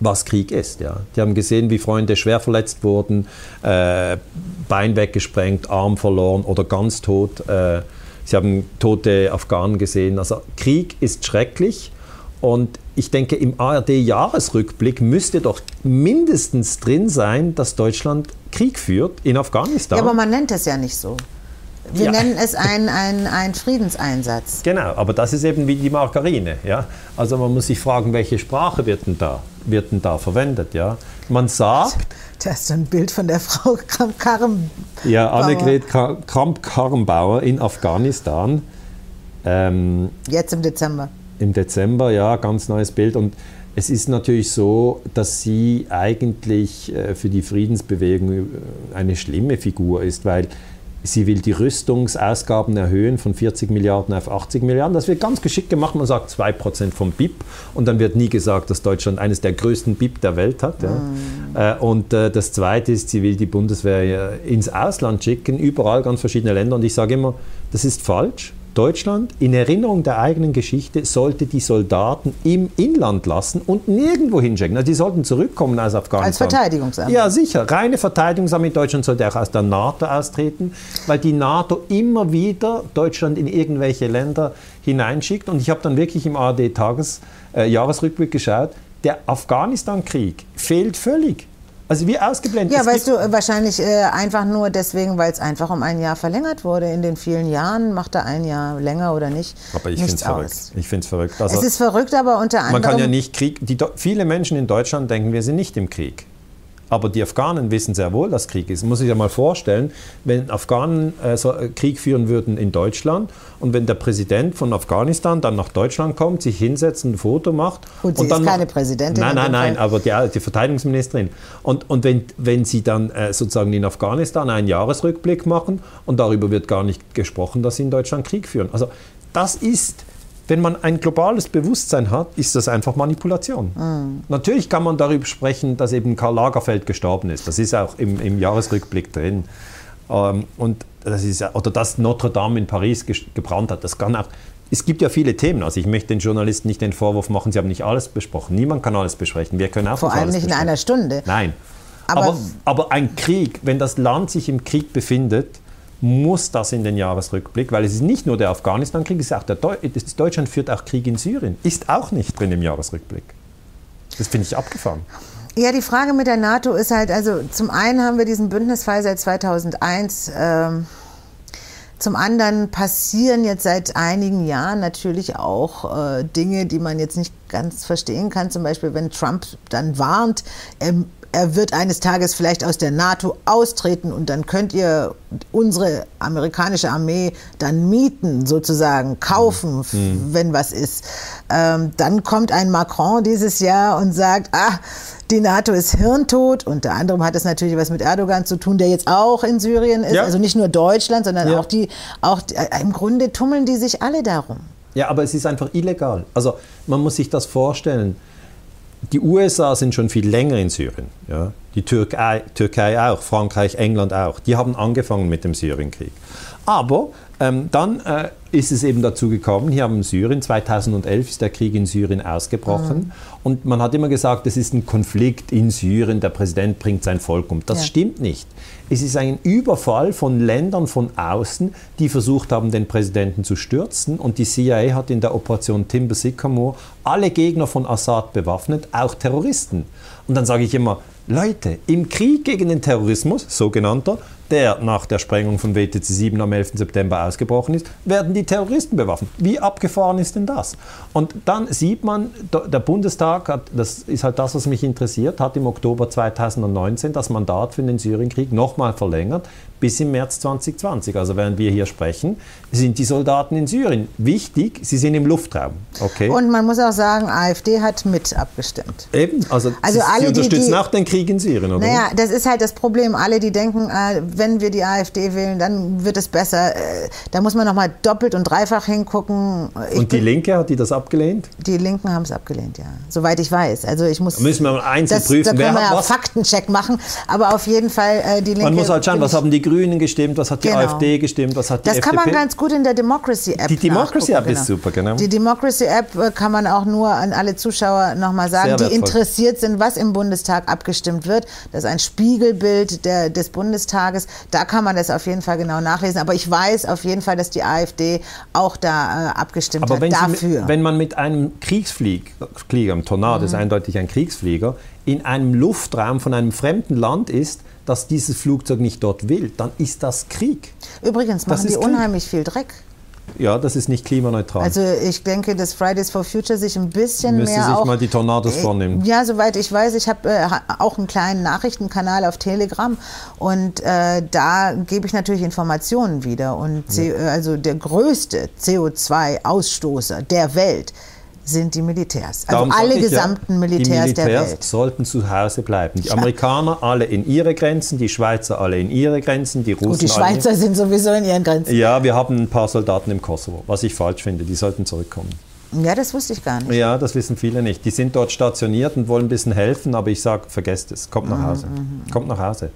[SPEAKER 1] was Krieg ist. Ja. Die haben gesehen, wie Freunde schwer verletzt wurden, äh, Bein weggesprengt, Arm verloren oder ganz tot. Äh, sie haben tote Afghanen gesehen. Also Krieg ist schrecklich. Und ich denke, im ARD-Jahresrückblick müsste doch mindestens drin sein, dass Deutschland Krieg führt in Afghanistan.
[SPEAKER 3] ja, aber man nennt es ja nicht so. Wir
[SPEAKER 1] Ja.
[SPEAKER 3] nennen es (laughs) einen ein Friedenseinsatz.
[SPEAKER 1] Genau, aber das ist eben wie die Margarine. Ja? Also man muss sich fragen, welche Sprache wird denn da, wird denn da verwendet? Ja? Man sagt, (laughs)
[SPEAKER 3] Da ist ein Bild von der Frau Kram
[SPEAKER 1] ja, Annegret Kra- Kramp-Karrenbauer in Afghanistan ähm,
[SPEAKER 3] Jetzt im Dezember.
[SPEAKER 1] Im Dezember, ja, ganz neues Bild. Und es ist natürlich so, dass sie eigentlich äh, für die Friedensbewegung äh, eine schlimme Figur ist, weil Sie will die Rüstungsausgaben erhöhen von 40 Milliarden auf 80 Milliarden. Das wird ganz geschickt gemacht. Man sagt 2% vom BIP und dann wird nie gesagt, dass Deutschland eines der größten BIP der Welt hat. Ja. Mhm. Und äh, das Zweite ist, sie will die Bundeswehr ins Ausland schicken, überall ganz verschiedene Länder. Und ich sage immer, das ist falsch. Deutschland in Erinnerung der eigenen Geschichte sollte die Soldaten im Inland lassen und nirgendwo hinschicken. Also die sollten zurückkommen aus Afghanistan.
[SPEAKER 3] Als Verteidigungsarmee.
[SPEAKER 1] Ja, sicher. Reine Verteidigungsarmee. Deutschland sollte auch aus der NATO austreten, weil die NATO immer wieder Deutschland in irgendwelche Länder hineinschickt. Und ich habe dann wirklich im ARD-Tages-Jahresrückblick äh, geschaut, der Afghanistan-Krieg fehlt völlig. Also wie ausgeblendet.
[SPEAKER 3] Ja, weißt du, wahrscheinlich äh, einfach nur deswegen, weil es einfach um ein Jahr verlängert wurde. In den vielen Jahren macht er ein Jahr länger oder nicht.
[SPEAKER 1] Aber ich finde es verrückt. Ich finde es verrückt. Also,
[SPEAKER 3] es ist verrückt, aber unter anderem.
[SPEAKER 1] Man kann ja nicht Krieg. Die, viele Menschen in Deutschland denken, wir sind nicht im Krieg. Aber die Afghanen wissen sehr wohl, dass Krieg ist. Man muss sich ja mal vorstellen, wenn Afghanen äh, so äh, Krieg führen würden in Deutschland und wenn der Präsident von Afghanistan dann nach Deutschland kommt, sich hinsetzt, ein Foto macht.
[SPEAKER 3] Gut, sie
[SPEAKER 1] und dann
[SPEAKER 3] ist keine Präsidentin.
[SPEAKER 1] Nein, nein, nein, aber die, die, Verteidigungsministerin. Und, und wenn, wenn sie dann äh, sozusagen in Afghanistan einen Jahresrückblick machen und darüber wird gar nicht gesprochen, dass sie in Deutschland Krieg führen. Also das ist wenn man ein globales Bewusstsein hat, ist das einfach Manipulation. Mhm. Natürlich kann man darüber sprechen, dass eben Karl Lagerfeld gestorben ist. Das ist auch im, im Jahresrückblick drin. Ähm, und das ist, oder dass Notre Dame in Paris gebrannt hat. Das kann auch, es gibt ja viele Themen. Also ich möchte den Journalisten nicht den Vorwurf machen, sie haben nicht alles besprochen. Niemand kann alles besprechen. Wir können auch
[SPEAKER 3] Vor allem nicht
[SPEAKER 1] besprechen.
[SPEAKER 3] in einer Stunde.
[SPEAKER 1] Nein. Aber, aber, aber ein Krieg, wenn das Land sich im Krieg befindet, muss das in den Jahresrückblick, weil es ist nicht nur der Afghanistan-Krieg, es ist auch der Deu Deutschland führt auch Krieg in Syrien, ist auch nicht drin im Jahresrückblick. Das finde ich abgefahren.
[SPEAKER 3] Ja, die Frage mit der NATO ist halt, also zum einen haben wir diesen Bündnisfall seit 2001. Ähm, zum anderen passieren jetzt seit einigen Jahren natürlich auch äh, Dinge, die man jetzt nicht ganz verstehen kann. Zum Beispiel, wenn Trump dann warnt, ähm, er wird eines Tages vielleicht aus der NATO austreten und dann könnt ihr unsere amerikanische Armee dann mieten, sozusagen, kaufen, mhm. wenn was ist. Ähm, dann kommt ein Macron dieses Jahr und sagt, ah, die NATO ist hirntot. Unter anderem hat es natürlich was mit Erdogan zu tun, der jetzt auch in Syrien ist. Ja. Also nicht nur Deutschland, sondern ja. auch die, auch die, äh, im Grunde tummeln die sich alle darum.
[SPEAKER 1] Ja, aber es ist einfach illegal. Also man muss sich das vorstellen die USA sind schon viel länger in Syrien. Ja? Die Türkei, Türkei auch, Frankreich, England auch. Die haben angefangen mit dem Syrienkrieg. Aber ähm, dann äh, ist es eben dazu gekommen, hier haben Syrien, 2011 ist der Krieg in Syrien ausgebrochen mhm. und man hat immer gesagt, es ist ein Konflikt in Syrien, der Präsident bringt sein Volk um. Das ja. stimmt nicht. Es ist ein Überfall von Ländern von außen, die versucht haben, den Präsidenten zu stürzen. Und die CIA hat in der Operation Timber Sycamore alle Gegner von Assad bewaffnet, auch Terroristen. Und dann sage ich immer, Leute, im Krieg gegen den Terrorismus, sogenannter, der nach der Sprengung von WTC 7 am 11. September ausgebrochen ist, werden die Terroristen bewaffnet. Wie abgefahren ist denn das? Und dann sieht man, der Bundestag hat, das ist halt das, was mich interessiert, hat im Oktober 2019 das Mandat für den Syrienkrieg nochmal verlängert bis im März 2020. Also während wir hier sprechen, sind die Soldaten in Syrien. Wichtig, sie sind im Luftraum. Okay.
[SPEAKER 3] Und man muss auch sagen, AfD hat mit abgestimmt.
[SPEAKER 1] Eben, also, also sie, alle, sie unterstützen die, die, auch den Krieg Syrien, oder?
[SPEAKER 3] Naja, das ist halt das Problem. Alle, die denken, äh, wenn wir die AfD wählen, dann wird es besser. Äh, da muss man nochmal doppelt und dreifach hingucken.
[SPEAKER 1] Ich und die Linke, hat die das abgelehnt?
[SPEAKER 3] Die Linken haben es abgelehnt, ja. Soweit ich weiß. Also ich muss...
[SPEAKER 1] Da müssen wir mal einzeln das, prüfen, da
[SPEAKER 3] können wer wir hat ja was? Faktencheck machen. Aber auf jeden Fall, äh, die Linke...
[SPEAKER 1] Man muss halt schauen, was haben die Grünen gestimmt, was hat die genau. AfD gestimmt, was hat die
[SPEAKER 3] das
[SPEAKER 1] FDP?
[SPEAKER 3] Das kann man ganz gut in der Democracy-App
[SPEAKER 1] Die Democracy-App genau. ist super, genau.
[SPEAKER 3] Die Democracy-App kann man auch nur an alle Zuschauer nochmal sagen, die interessiert sind, was im Bundestag abgestimmt wird. Das ist ein Spiegelbild der, des Bundestages. Da kann man das auf jeden Fall genau nachlesen. Aber ich weiß auf jeden Fall, dass die AfD auch da äh, abgestimmt
[SPEAKER 1] Aber
[SPEAKER 3] hat
[SPEAKER 1] wenn
[SPEAKER 3] dafür.
[SPEAKER 1] Sie, wenn man mit einem Kriegsflieger, ein Tornado mhm. ist eindeutig ein Kriegsflieger, in einem Luftraum von einem fremden Land ist, dass dieses Flugzeug nicht dort will, dann ist das Krieg.
[SPEAKER 3] Übrigens machen die Krieg. unheimlich viel Dreck.
[SPEAKER 1] Ja, das ist nicht klimaneutral.
[SPEAKER 3] Also ich denke, dass Fridays for Future sich ein bisschen
[SPEAKER 1] Müsste
[SPEAKER 3] mehr
[SPEAKER 1] sich
[SPEAKER 3] auch,
[SPEAKER 1] mal die Tornados äh, vornehmen.
[SPEAKER 3] Ja, soweit ich weiß, ich habe äh, auch einen kleinen Nachrichtenkanal auf Telegram und äh, da gebe ich natürlich Informationen wieder. Und ja. also der größte CO2-Ausstoßer der Welt sind die Militärs. Also Darum alle gesamten ja, Militärs, die Militärs der Welt.
[SPEAKER 1] sollten zu Hause bleiben. Die Amerikaner alle in ihre Grenzen, die Schweizer alle in ihre Grenzen, die Russen Gut,
[SPEAKER 3] die Schweizer sind sowieso in ihren Grenzen.
[SPEAKER 1] Ja, wir haben ein paar Soldaten im Kosovo, was ich falsch finde. Die sollten zurückkommen.
[SPEAKER 3] Ja, das wusste ich gar nicht.
[SPEAKER 1] Ja, das wissen viele nicht. Die sind dort stationiert und wollen ein bisschen helfen, aber ich sage, vergesst es, kommt nach mhm, Hause. Mhm. Kommt nach Hause.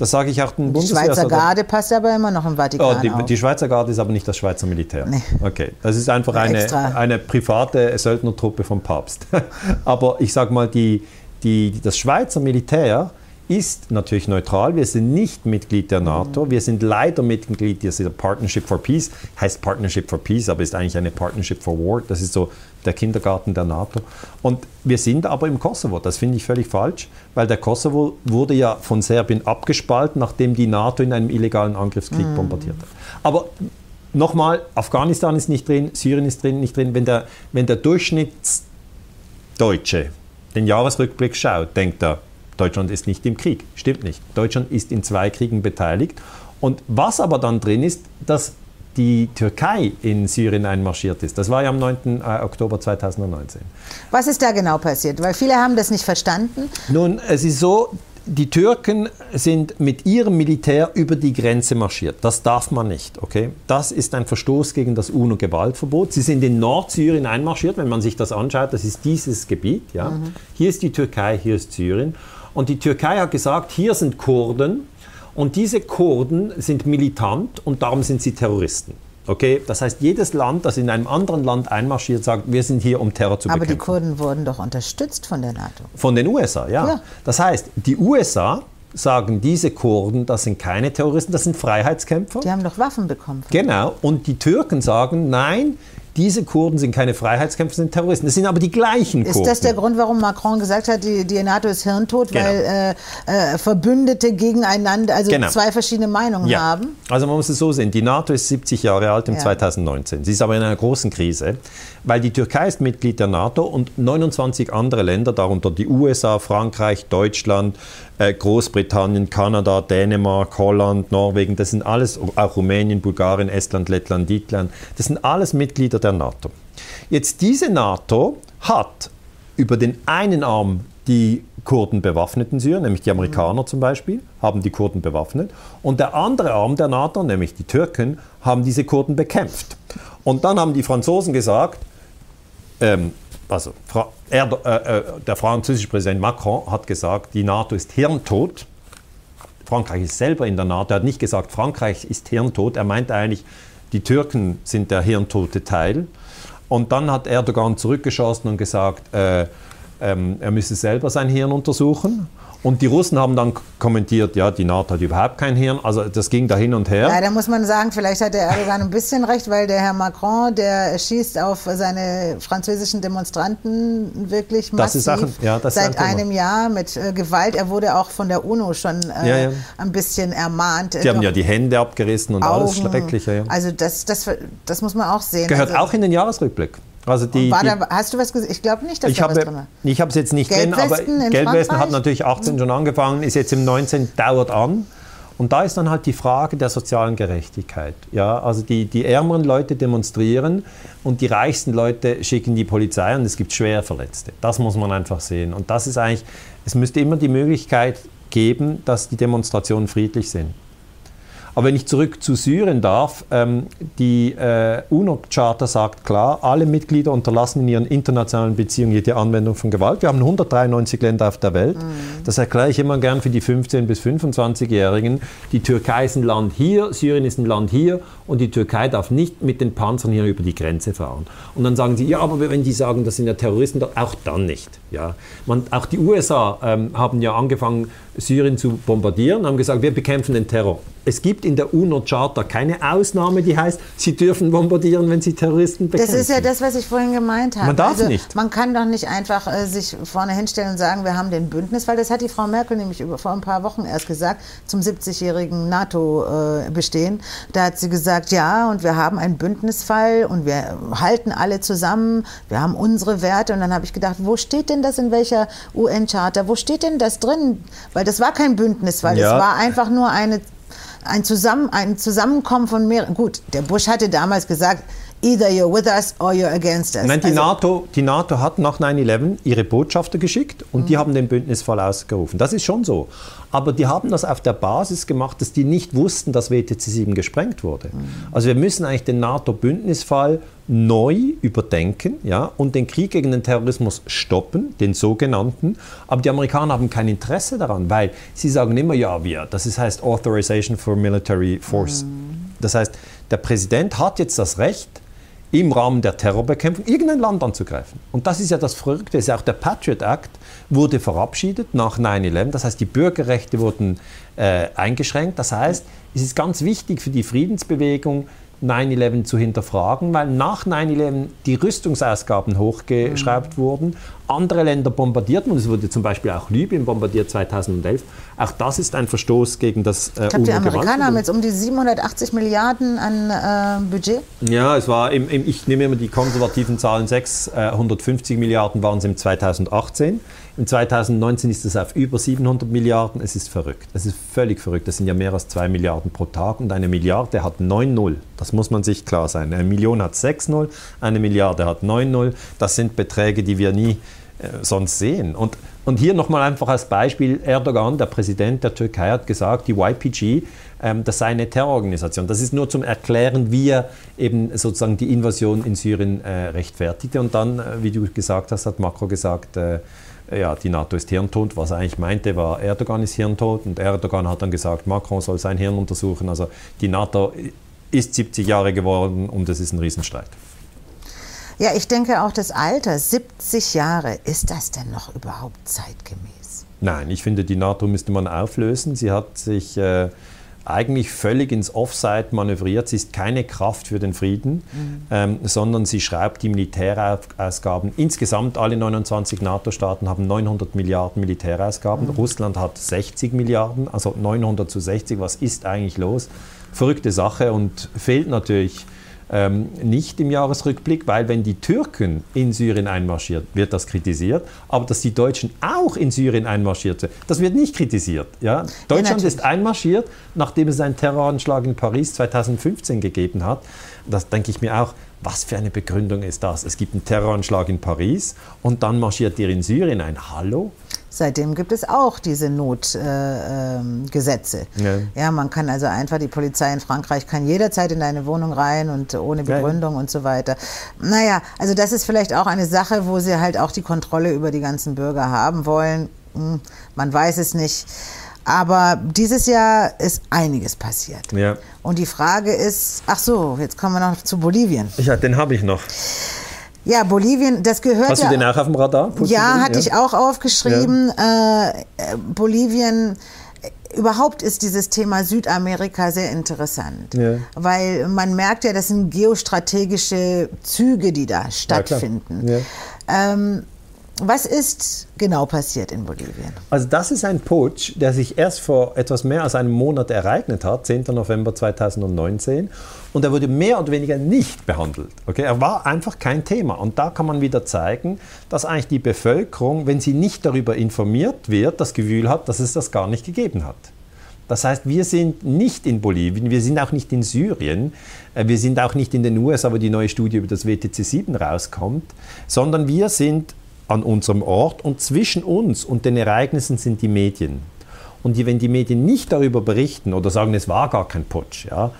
[SPEAKER 1] Das sage ich auch den
[SPEAKER 3] Die Schweizer Garde passt aber immer noch im Vatikan.
[SPEAKER 1] Oh, die, die, Schweizer Garde ist aber nicht das Schweizer Militär. Nee. Okay, das ist einfach eine, eine private Söldnertruppe vom Papst. (laughs) aber ich sage mal, die, die, das Schweizer Militär ist natürlich neutral. Wir sind nicht Mitglied der NATO. Wir sind leider Mitglied dieser Partnership for Peace. Heißt Partnership for Peace, aber ist eigentlich eine Partnership for War. Das ist so der Kindergarten der NATO. Und wir sind aber im Kosovo. Das finde ich völlig falsch, weil der Kosovo wurde ja von Serbien abgespalten, nachdem die NATO in einem illegalen Angriffskrieg mhm. bombardiert hat. Aber nochmal, Afghanistan ist nicht drin, Syrien ist drin, nicht drin. Wenn der, wenn der Durchschnittsdeutsche den Jahresrückblick schaut, denkt er, Deutschland ist nicht im Krieg. Stimmt nicht. Deutschland ist in zwei Kriegen beteiligt. Und was aber dann drin ist, dass die Türkei in Syrien einmarschiert ist. Das war ja am 9. Äh, Oktober 2019.
[SPEAKER 3] Was ist da genau passiert? Weil viele haben das nicht verstanden.
[SPEAKER 1] Nun, es ist so, die Türken sind mit ihrem Militär über die Grenze marschiert. Das darf man nicht, okay? Das ist ein Verstoß gegen das UNO-Gewaltverbot. Sie sind in Nordsyrien einmarschiert, wenn man sich das anschaut. Das ist dieses Gebiet, ja. Mhm. Hier ist die Türkei, hier ist Syrien. Und die Türkei hat gesagt, hier sind Kurden und diese Kurden sind militant und darum sind sie Terroristen. Okay, das heißt, jedes Land, das in einem anderen Land einmarschiert, sagt, wir sind hier, um Terror zu bekämpfen.
[SPEAKER 3] Aber die Kurden wurden doch unterstützt von der NATO.
[SPEAKER 1] Von den USA, ja. ja. Das heißt, die USA sagen, diese Kurden, das sind keine Terroristen, das sind Freiheitskämpfer.
[SPEAKER 3] Die haben doch Waffen bekommen.
[SPEAKER 1] Genau. Und die Türken sagen, nein, diese Kurden sind keine Freiheitskämpfer, sind Terroristen. Das sind aber die gleichen
[SPEAKER 3] Kurden. Ist das der Grund, warum Macron gesagt hat, die, die NATO ist hirntot, genau. weil äh, äh, Verbündete gegeneinander, also genau. zwei verschiedene Meinungen ja. haben?
[SPEAKER 1] Also man muss es so sehen, die NATO ist 70 Jahre alt im ja. 2019. Sie ist aber in einer großen Krise, weil die Türkei ist Mitglied der NATO und 29 andere Länder, darunter die USA, Frankreich, Deutschland, äh, Großbritannien, Kanada, Dänemark, Holland, Norwegen, das sind alles, auch Rumänien, Bulgarien, Estland, Lettland, Lettland, das sind alles Mitglieder der NATO. Jetzt diese NATO hat über den einen Arm die Kurden bewaffnet in Syrien, nämlich die Amerikaner zum Beispiel, haben die Kurden bewaffnet. Und der andere Arm der NATO, nämlich die Türken, haben diese Kurden bekämpft. Und dann haben die Franzosen gesagt, ähm, also er, äh, äh, der französische Präsident Macron hat gesagt, die NATO ist hirntot. Frankreich ist selber in der NATO. Er hat nicht gesagt, Frankreich ist hirntot. Er meinte eigentlich, die Türken sind der hirntote Teil. Und dann hat Erdogan zurückgeschossen und gesagt, äh, ähm, er müsse selber sein Hirn untersuchen. Und die Russen haben dann kommentiert, ja, die NATO hat überhaupt kein Hirn. Also das ging da hin und her.
[SPEAKER 3] Ja, da muss man sagen, vielleicht hat der Erdogan ein bisschen recht, weil der Herr Macron, der schießt auf seine französischen Demonstranten wirklich massiv. Auch, ja, seit ein einem Jahr mit äh, Gewalt. Er wurde auch von der UNO schon äh, ja, ja. ein bisschen ermahnt.
[SPEAKER 1] Die haben ja die Hände abgerissen und Augen. alles Schreckliche.
[SPEAKER 3] Also das, das, das muss man auch sehen.
[SPEAKER 1] Gehört
[SPEAKER 3] also,
[SPEAKER 1] auch in den Jahresrückblick.
[SPEAKER 3] Also die, da, hast du was gesagt? Ich glaube nicht, dass
[SPEAKER 1] ich da habe, was drin war. Ich habe es jetzt nicht drin, aber Gelbwesten hat natürlich 18 schon angefangen, ist jetzt im 19, dauert an. Und da ist dann halt die Frage der sozialen Gerechtigkeit. Ja, also die, die ärmeren Leute demonstrieren und die reichsten Leute schicken die Polizei und es gibt schwer Verletzte. Das muss man einfach sehen. Und das ist eigentlich, es müsste immer die Möglichkeit geben, dass die Demonstrationen friedlich sind. Aber wenn ich zurück zu Syrien darf, ähm, die äh, UNO-Charta sagt klar, alle Mitglieder unterlassen in ihren internationalen Beziehungen jede Anwendung von Gewalt. Wir haben 193 Länder auf der Welt. Mhm. Das erkläre ich immer gern für die 15- bis 25-Jährigen. Die Türkei ist ein Land hier, Syrien ist ein Land hier und die Türkei darf nicht mit den Panzern hier über die Grenze fahren. Und dann sagen sie, ja, aber wenn die sagen, das sind ja Terroristen, auch dann nicht. Ja. Man, auch die USA ähm, haben ja angefangen, Syrien zu bombardieren, haben gesagt, wir bekämpfen den Terror. Es gibt in der UNO-Charta keine Ausnahme, die heißt, sie dürfen bombardieren, wenn sie Terroristen bekämpfen.
[SPEAKER 3] Das ist ja das, was ich vorhin gemeint habe.
[SPEAKER 1] Man darf also, nicht.
[SPEAKER 3] Man kann doch nicht einfach äh, sich vorne hinstellen und sagen, wir haben den Bündnis, weil das hat die Frau Merkel nämlich über, vor ein paar Wochen erst gesagt, zum 70-jährigen NATO-Bestehen. Äh, da hat sie gesagt, ja, und wir haben einen Bündnisfall und wir halten alle zusammen, wir haben unsere Werte. Und dann habe ich gedacht, wo steht denn das in welcher UN-Charta? Wo steht denn das drin? Weil das war kein Bündnis, weil ja. es war einfach nur eine, ein, Zusammen, ein Zusammenkommen von mehreren. Gut, der Bush hatte damals gesagt, either you're with us or you're against us.
[SPEAKER 1] Nein, die,
[SPEAKER 3] Also-
[SPEAKER 1] NATO, die NATO hat nach 9-11 ihre Botschafter geschickt und die haben den Bündnisfall ausgerufen. Das ist schon so. Aber die haben das auf der Basis gemacht, dass die nicht wussten, dass WTC 7 gesprengt wurde. Also wir müssen eigentlich den NATO-Bündnisfall neu überdenken ja, und den Krieg gegen den Terrorismus stoppen, den sogenannten. Aber die Amerikaner haben kein Interesse daran, weil sie sagen immer, ja, wir, das ist, heißt Authorization for Military Force. Das heißt, der Präsident hat jetzt das Recht, im Rahmen der Terrorbekämpfung irgendein Land anzugreifen. Und das ist ja das Verrückte. Es ist ja auch der Patriot Act wurde verabschiedet nach 9-11. Das heißt, die Bürgerrechte wurden äh, eingeschränkt. Das heißt, es ist ganz wichtig für die Friedensbewegung, 9-11 zu hinterfragen, weil nach 9-11 die Rüstungsausgaben hochgeschraubt wurden, andere Länder bombardiert wurden. Es wurde zum Beispiel auch Libyen bombardiert 2011. Auch das ist ein Verstoß gegen das äh,
[SPEAKER 3] Ich glaube, die Amerikaner haben jetzt um die 780 Milliarden an äh, Budget.
[SPEAKER 1] Ja, es war, im, im, ich nehme immer die konservativen Zahlen 650 Milliarden waren es im 2018. Im 2019 ist es auf über 700 Milliarden. Es ist verrückt. Es ist völlig verrückt. Das sind ja mehr als 2 Milliarden pro Tag und eine Milliarde hat 9 Null. Das muss man sich klar sein. Eine Million hat 6 Null, eine Milliarde hat 9 Null. Das sind Beträge, die wir nie sonst sehen. Und, und hier nochmal einfach als Beispiel, Erdogan, der Präsident der Türkei, hat gesagt, die YPG, ähm, das sei eine Terrororganisation. Das ist nur zum Erklären, wie er eben sozusagen die Invasion in Syrien äh, rechtfertigte. Und dann, äh, wie du gesagt hast, hat Macron gesagt, äh, ja, die NATO ist hirntot. Was er eigentlich meinte, war, Erdogan ist hirntot. Und Erdogan hat dann gesagt, Macron soll sein Hirn untersuchen. Also die NATO ist 70 Jahre geworden und es ist ein Riesenstreit.
[SPEAKER 3] Ja, ich denke auch das Alter, 70 Jahre, ist das denn noch überhaupt zeitgemäß?
[SPEAKER 1] Nein, ich finde, die NATO müsste man auflösen. Sie hat sich äh, eigentlich völlig ins Offside manövriert. Sie ist keine Kraft für den Frieden, ähm, sondern sie schreibt die Militärausgaben. Insgesamt alle 29 NATO-Staaten haben 900 Milliarden Militärausgaben. Russland hat 60 Milliarden, also 900 zu 60. Was ist eigentlich los? Verrückte Sache und fehlt natürlich ähm, nicht im Jahresrückblick, weil wenn die Türken in Syrien einmarschiert, wird das kritisiert, aber dass die Deutschen auch in Syrien einmarschiert sind, das wird nicht kritisiert. Ja? Deutschland
[SPEAKER 3] natürlich.
[SPEAKER 1] ist einmarschiert, nachdem es einen Terroranschlag in Paris 2015 gegeben hat. Das denke ich mir auch, was für eine Begründung ist das? Es gibt einen Terroranschlag in Paris und dann marschiert ihr in Syrien ein. Hallo?
[SPEAKER 3] Seitdem gibt es auch diese Notgesetze. Äh, ähm.
[SPEAKER 1] Ja.
[SPEAKER 3] ja, man kann also einfach, die Polizei in Frankreich kann jederzeit in deine Wohnung rein und ohne
[SPEAKER 1] Ja, ja.
[SPEAKER 3] Begründung und so weiter. Naja, also das ist vielleicht auch eine Sache, wo sie halt auch die Kontrolle über die ganzen Bürger haben wollen. Hm, Man weiß es nicht. Aber dieses Jahr ist einiges passiert.
[SPEAKER 1] Ja.
[SPEAKER 3] Und die Frage ist, ach so, jetzt kommen wir noch zu Bolivien.
[SPEAKER 1] Ja, den habe ich noch.
[SPEAKER 3] Ja, Bolivien, das gehört
[SPEAKER 1] Hast du
[SPEAKER 3] ja.
[SPEAKER 1] den auch auf dem Radar?
[SPEAKER 3] Ja, hatte ich auch aufgeschrieben. Äh, äh, Bolivien. äh, Überhaupt ist dieses Thema Südamerika sehr interessant,
[SPEAKER 1] Ja.
[SPEAKER 3] weil man merkt ja, das sind geostrategische Züge, die da stattfinden.
[SPEAKER 1] Ja.
[SPEAKER 3] ähm, was ist genau passiert in Bolivien?
[SPEAKER 1] Also das ist ein Putsch, der sich erst vor etwas mehr als einem Monat ereignet hat, 10. November 2019. Und er wurde mehr oder weniger nicht behandelt. Okay? Er war einfach kein Thema. Und da kann man wieder zeigen, dass eigentlich die Bevölkerung, wenn sie nicht darüber informiert wird, das Gefühl hat, dass es das gar nicht gegeben hat. Das heißt, wir sind nicht in Bolivien, wir sind auch nicht in Syrien, äh, wir sind auch nicht in den USA, wo die neue Studie über das WTC 7 rauskommt, sondern wir sind an unserem Ort und zwischen uns und den Ereignissen sind die Medien. Und die, wenn die Medien nicht darüber berichten oder sagen, es war gar kein Putsch, ja,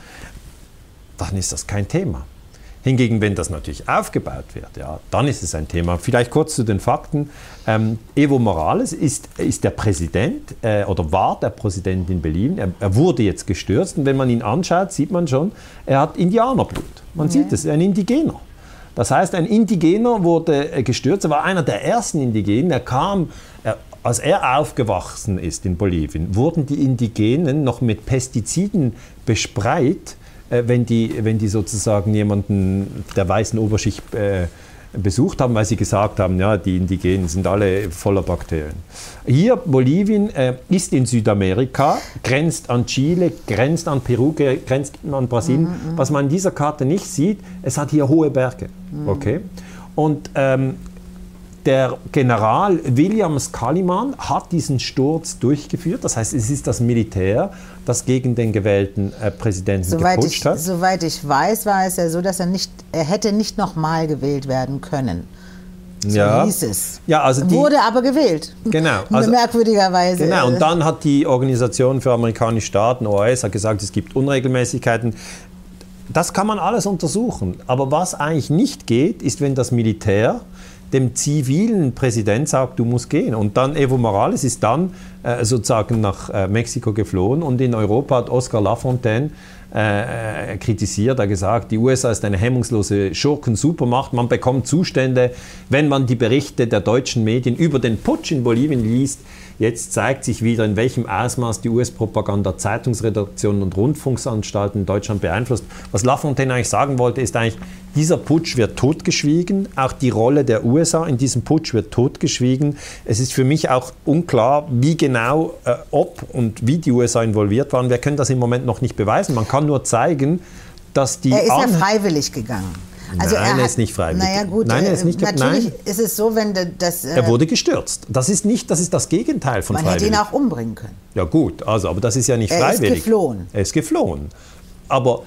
[SPEAKER 1] dann ist das kein Thema. Hingegen, wenn das natürlich aufgebaut wird, ja, dann ist es ein Thema. Vielleicht kurz zu den Fakten. Ähm, Evo Morales ist, ist der Präsident äh, oder war der Präsident in Berlin. Er, er wurde jetzt gestürzt und wenn man ihn anschaut, sieht man schon, er hat Indianerblut. Man sieht es, er ist ein Indigener. Das heißt, ein Indigener wurde äh, gestürzt. Er war einer der ersten Indigenen. Er kam, er, als er aufgewachsen ist in Bolivien, wurden die Indigenen noch mit Pestiziden bespreit, äh, wenn, die, wenn die sozusagen jemanden der weißen Oberschicht äh, besucht haben, weil sie gesagt haben, ja, die Indigenen sind alle voller Bakterien. Hier, Bolivien äh, ist in Südamerika, grenzt an Chile, grenzt an Peru, gre- grenzt an Brasilien. Was man in dieser Karte nicht sieht, es hat hier hohe Berge. Okay? Und ähm, der General William Scaliman hat diesen Sturz durchgeführt. Das heißt, es ist das Militär, das gegen den gewählten äh, Präsidenten
[SPEAKER 3] soweit
[SPEAKER 1] geputscht
[SPEAKER 3] ich,
[SPEAKER 1] hat.
[SPEAKER 3] Soweit ich weiß, war es ja so, dass er nicht, er hätte nicht nochmal gewählt werden können. So
[SPEAKER 1] ja.
[SPEAKER 3] hieß es.
[SPEAKER 1] Ja, also die,
[SPEAKER 3] Wurde aber gewählt.
[SPEAKER 1] Genau. Also,
[SPEAKER 3] Merkwürdigerweise.
[SPEAKER 1] Genau, und dann hat die Organisation für amerikanische Staaten, OAS, hat gesagt, es gibt Unregelmäßigkeiten. Das kann man alles untersuchen. Aber was eigentlich nicht geht, ist, wenn das Militär dem zivilen Präsident sagt, du musst gehen. Und dann Evo Morales ist dann äh, sozusagen nach äh, Mexiko geflohen und in Europa hat Oscar Lafontaine äh, kritisiert, er gesagt, die USA ist eine hemmungslose Schurken-Supermacht. Man bekommt Zustände, wenn man die Berichte der deutschen Medien über den Putsch in Bolivien liest, Jetzt zeigt sich wieder, in welchem Ausmaß die US-Propaganda Zeitungsredaktionen und Rundfunksanstalten in Deutschland beeinflusst. Was Lafontaine eigentlich sagen wollte, ist eigentlich, dieser Putsch wird totgeschwiegen. Auch die Rolle der USA in diesem Putsch wird totgeschwiegen. Es ist für mich auch unklar, wie genau, äh, ob und wie die USA involviert waren. Wir können das im Moment noch nicht beweisen. Man kann nur zeigen, dass die.
[SPEAKER 3] Er ist ja freiwillig gegangen.
[SPEAKER 1] Also Nein, er, hat, er, ist nicht freiwillig.
[SPEAKER 3] Naja, gut,
[SPEAKER 1] Nein, er ist nicht
[SPEAKER 3] natürlich
[SPEAKER 1] Nein.
[SPEAKER 3] ist es so, wenn das.
[SPEAKER 1] Äh, er wurde gestürzt. Das ist nicht, das ist das Gegenteil von
[SPEAKER 3] man
[SPEAKER 1] freiwillig.
[SPEAKER 3] Man hätte ihn auch umbringen können.
[SPEAKER 1] Ja gut, also, aber das ist ja nicht
[SPEAKER 3] er
[SPEAKER 1] freiwillig.
[SPEAKER 3] Er ist geflohen.
[SPEAKER 1] Er ist geflohen. Aber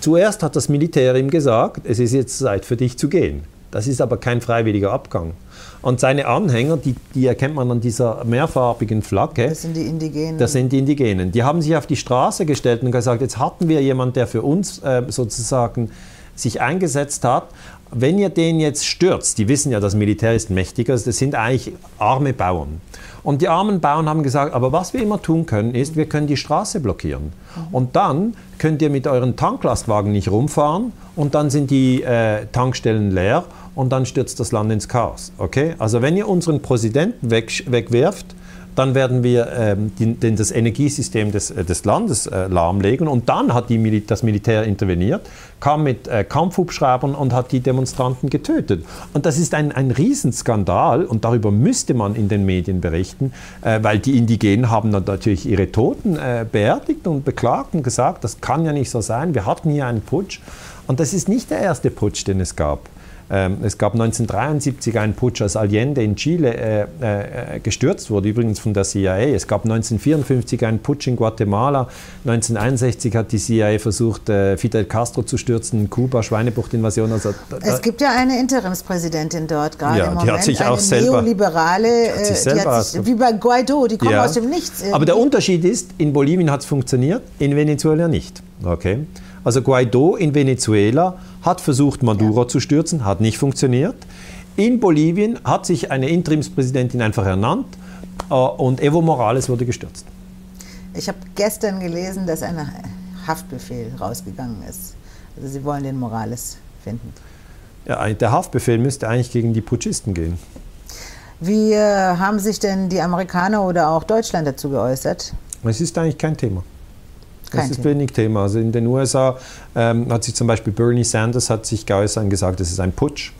[SPEAKER 1] zuerst hat das Militär ihm gesagt, es ist jetzt Zeit für dich zu gehen. Das ist aber kein freiwilliger Abgang. Und seine Anhänger, die, die, erkennt man an dieser mehrfarbigen Flagge.
[SPEAKER 3] Das sind die Indigenen.
[SPEAKER 1] Das sind die Indigenen. Die haben sich auf die Straße gestellt und gesagt, jetzt hatten wir jemanden, der für uns äh, sozusagen sich eingesetzt hat. Wenn ihr den jetzt stürzt, die wissen ja, das Militär ist mächtiger, das sind eigentlich arme Bauern. Und die armen Bauern haben gesagt, aber was wir immer tun können, ist, wir können die Straße blockieren. Und dann könnt ihr mit euren Tanklastwagen nicht rumfahren und dann sind die äh, Tankstellen leer und dann stürzt das Land ins Chaos. Okay? Also wenn ihr unseren Präsidenten weg, wegwerft, dann werden wir ähm, die, das Energiesystem des, äh, des Landes äh, lahmlegen. Und dann hat die, das Militär interveniert, kam mit äh, Kampfhubschraubern und hat die Demonstranten getötet. Und das ist ein, ein Riesenskandal und darüber müsste man in den Medien berichten, äh, weil die Indigenen haben natürlich ihre Toten äh, beerdigt und beklagt und gesagt, das kann ja nicht so sein, wir hatten hier einen Putsch. Und das ist nicht der erste Putsch, den es gab. Ähm, es gab 1973 einen Putsch, als Allende in Chile äh, äh, gestürzt wurde, übrigens von der CIA. Es gab 1954 einen Putsch in Guatemala. 1961 hat die CIA versucht, äh, Fidel Castro zu stürzen, in Kuba, Schweinebucht-Invasion. Also,
[SPEAKER 3] es gibt ja eine Interimspräsidentin dort gerade
[SPEAKER 1] ja,
[SPEAKER 3] im Moment.
[SPEAKER 1] Die hat sich
[SPEAKER 3] eine
[SPEAKER 1] auch selber,
[SPEAKER 3] neoliberale,
[SPEAKER 1] die hat sich selber
[SPEAKER 3] die hat sich, wie bei Guaido, die kommen
[SPEAKER 1] ja.
[SPEAKER 3] aus dem Nichts.
[SPEAKER 1] Aber der Unterschied ist, in Bolivien hat es funktioniert, in Venezuela nicht. Okay? Also Guaido in Venezuela hat versucht, Maduro ja. zu stürzen, hat nicht funktioniert. In Bolivien hat sich eine Interimspräsidentin einfach ernannt äh, und Evo Morales wurde gestürzt.
[SPEAKER 3] Ich habe gestern gelesen, dass ein Haftbefehl rausgegangen ist. Also Sie wollen den Morales finden.
[SPEAKER 1] Ja, der Haftbefehl müsste eigentlich gegen die Putschisten gehen.
[SPEAKER 3] Wie äh, haben sich denn die Amerikaner oder auch Deutschland dazu geäußert?
[SPEAKER 1] Es ist eigentlich kein Thema.
[SPEAKER 3] Kein
[SPEAKER 1] das ist
[SPEAKER 3] Thema.
[SPEAKER 1] wenig Thema. Also in den USA ähm, hat sich zum Beispiel Bernie Sanders hat sich geäußert und gesagt, es ist ein Putsch.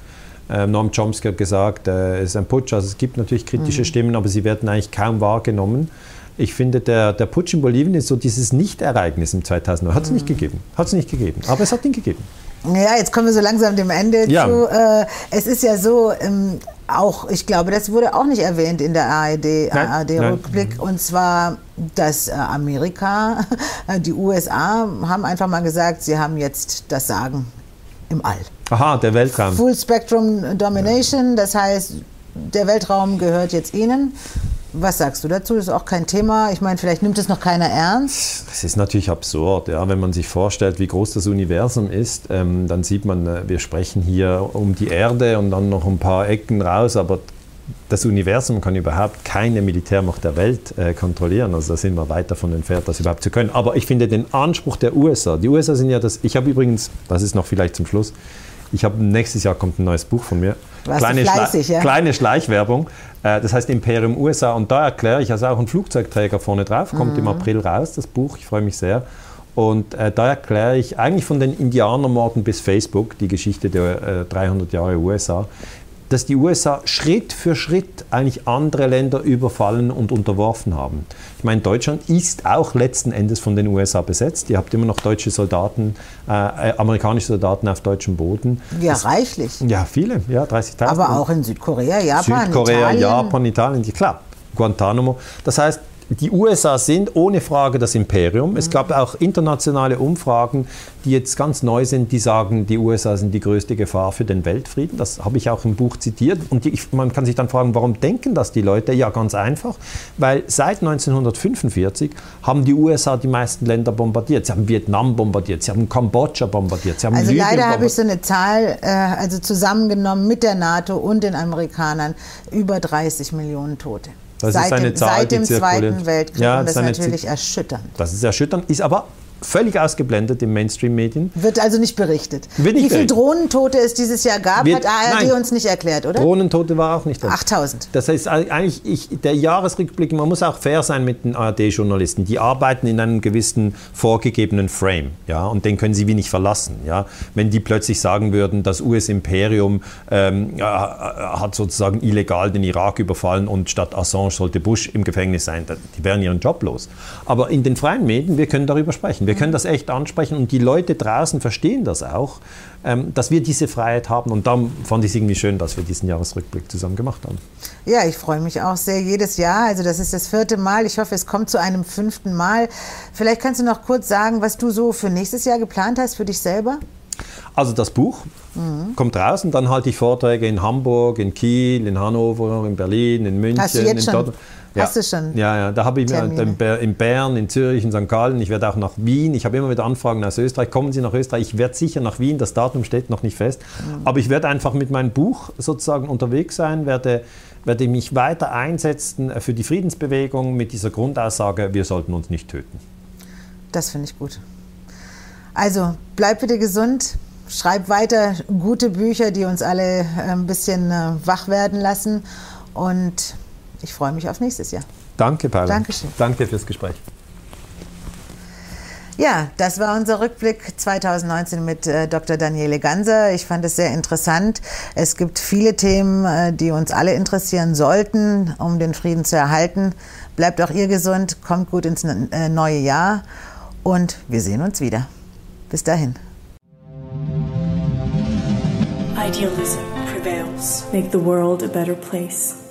[SPEAKER 1] Ähm, Noam Chomsky hat gesagt, äh, es ist ein Putsch. Also es gibt natürlich kritische mhm. Stimmen, aber sie werden eigentlich kaum wahrgenommen. Ich finde, der, der Putsch in Bolivien ist so dieses Nicht-Ereignis im 2009. Hat es mhm. nicht gegeben. Hat es nicht gegeben. Aber es hat ihn gegeben.
[SPEAKER 3] Ja, jetzt kommen wir so langsam dem Ende
[SPEAKER 1] Ja.
[SPEAKER 3] zu. Äh, es ist ja so, ähm, auch, ich glaube, das wurde auch nicht erwähnt in der ARD-Rückblick. Und zwar, dass äh, Amerika, (laughs) die USA haben einfach mal gesagt, sie haben jetzt das Sagen im All.
[SPEAKER 1] Aha, der Weltraum.
[SPEAKER 3] Full Spectrum Domination, das heißt, der Weltraum gehört jetzt ihnen. Was sagst du dazu? Das ist auch kein Thema. Ich meine, vielleicht nimmt es noch keiner ernst.
[SPEAKER 1] Das ist natürlich absurd, ja. wenn man sich vorstellt, wie groß das Universum ist, ähm, dann sieht man, äh, wir sprechen hier um die Erde und dann noch ein paar Ecken raus, aber das Universum kann überhaupt keine Militärmacht der Welt äh, kontrollieren. Also da sind wir weit davon entfernt, das überhaupt zu können. Aber ich finde den Anspruch der USA, die USA sind ja das, ich habe übrigens, das ist noch vielleicht zum Schluss, ich habe nächstes Jahr kommt ein neues Buch von mir. Kleine,
[SPEAKER 3] du fleißig,
[SPEAKER 1] Schle
[SPEAKER 3] ja?
[SPEAKER 1] kleine Schleichwerbung. Äh, Das heißt Imperium USA. Und da erkläre ich, also auch ein Flugzeugträger vorne drauf, kommt
[SPEAKER 3] Mhm.
[SPEAKER 1] im April raus, das Buch. Ich freue mich sehr. Und äh, da erkläre ich eigentlich von den Indianermorden bis Facebook, die Geschichte der äh, 300 Jahre USA. Dass die USA Schritt für Schritt eigentlich andere Länder überfallen und unterworfen haben. Ich meine, Deutschland ist auch letzten Endes von den USA besetzt. Ihr habt immer noch deutsche Soldaten, äh, äh amerikanische Soldaten auf deutschem Boden.
[SPEAKER 3] Ja, das, reichlich.
[SPEAKER 1] Ja, viele, ja, 30.000.
[SPEAKER 3] Aber auch in Südkorea, Japan,
[SPEAKER 1] Südkorea, Italien. Japan, Italien, klar. Guantanamo. Das heißt, die USA sind ohne Frage das Imperium. Es gab auch internationale Umfragen, die jetzt ganz neu sind, die sagen, die USA sind die größte Gefahr für den Weltfrieden. Das habe ich auch im Buch zitiert. Und die, man kann sich dann fragen, warum denken das die Leute? Ja, ganz einfach, weil seit 1945 haben die USA die meisten Länder bombardiert. Sie haben Vietnam bombardiert, sie haben Kambodscha bombardiert, sie haben
[SPEAKER 3] Also Libyen leider habe ich so eine Zahl, äh, also zusammengenommen mit der NATO und den Amerikanern, über 30 Millionen Tote.
[SPEAKER 1] Das seit ist eine
[SPEAKER 3] dem,
[SPEAKER 1] Zahl,
[SPEAKER 3] seit dem Zweiten Weltkrieg. Ja, und das ist natürlich erschütternd.
[SPEAKER 1] Das ist erschütternd, ist aber völlig ausgeblendet in Mainstream-Medien.
[SPEAKER 3] Wird also nicht berichtet.
[SPEAKER 1] Nicht
[SPEAKER 3] Wie viele Drohnentote es dieses Jahr gab,
[SPEAKER 1] Wird,
[SPEAKER 3] hat ARD
[SPEAKER 1] nein.
[SPEAKER 3] uns nicht erklärt, oder?
[SPEAKER 1] Drohnentote war auch nicht
[SPEAKER 3] da. 8000.
[SPEAKER 1] Das heißt eigentlich, ich, der Jahresrückblick, man muss auch fair sein mit den ARD-Journalisten. Die arbeiten in einem gewissen vorgegebenen Frame, ja, und den können sie wie nicht verlassen, ja. Wenn die plötzlich sagen würden, das US-Imperium ähm, äh, hat sozusagen illegal den Irak überfallen und statt Assange sollte Bush im Gefängnis sein, die wären ihren Job los. Aber in den freien Medien, wir können darüber sprechen. Wir können das echt ansprechen und die Leute draußen verstehen das auch, ähm, dass wir diese Freiheit haben. Und darum fand ich es irgendwie schön, dass wir diesen Jahresrückblick zusammen gemacht haben.
[SPEAKER 3] Ja, ich freue mich auch sehr jedes Jahr. Also das ist das vierte Mal. Ich hoffe, es kommt zu einem fünften Mal. Vielleicht kannst du noch kurz sagen, was du so für nächstes Jahr geplant hast für dich selber?
[SPEAKER 1] Also das Buch mhm. kommt raus und dann halte ich Vorträge in Hamburg, in Kiel, in Hannover, in Berlin, in München.
[SPEAKER 3] Hast du jetzt schon? Dort
[SPEAKER 1] ja.
[SPEAKER 3] Hast du schon?
[SPEAKER 1] Ja, ja, da habe ich mir in Bern, in Zürich, in St. Gallen, ich werde auch nach Wien, ich habe immer wieder Anfragen aus Österreich, kommen Sie nach Österreich, ich werde sicher nach Wien, das Datum steht noch nicht fest, mhm. aber ich werde einfach mit meinem Buch sozusagen unterwegs sein, werde, werde mich weiter einsetzen für die Friedensbewegung mit dieser Grundaussage, wir sollten uns nicht töten.
[SPEAKER 3] Das finde ich gut. Also bleib bitte gesund, schreib weiter gute Bücher, die uns alle äh, ein bisschen äh, wach werden lassen und ich freue mich auf nächstes Jahr.
[SPEAKER 1] Danke, Paula.
[SPEAKER 3] Dankeschön.
[SPEAKER 1] Danke fürs Gespräch.
[SPEAKER 3] Ja, das war unser Rückblick 2019 mit äh, Dr. Daniele Ganser. Ich fand es sehr interessant. Es gibt viele Themen, äh, die uns alle interessieren sollten, um den Frieden zu erhalten. Bleibt auch ihr gesund, kommt gut ins äh, neue Jahr und wir sehen uns wieder. Bis dahin.
[SPEAKER 2] Idealism prevails. Make the world a better place.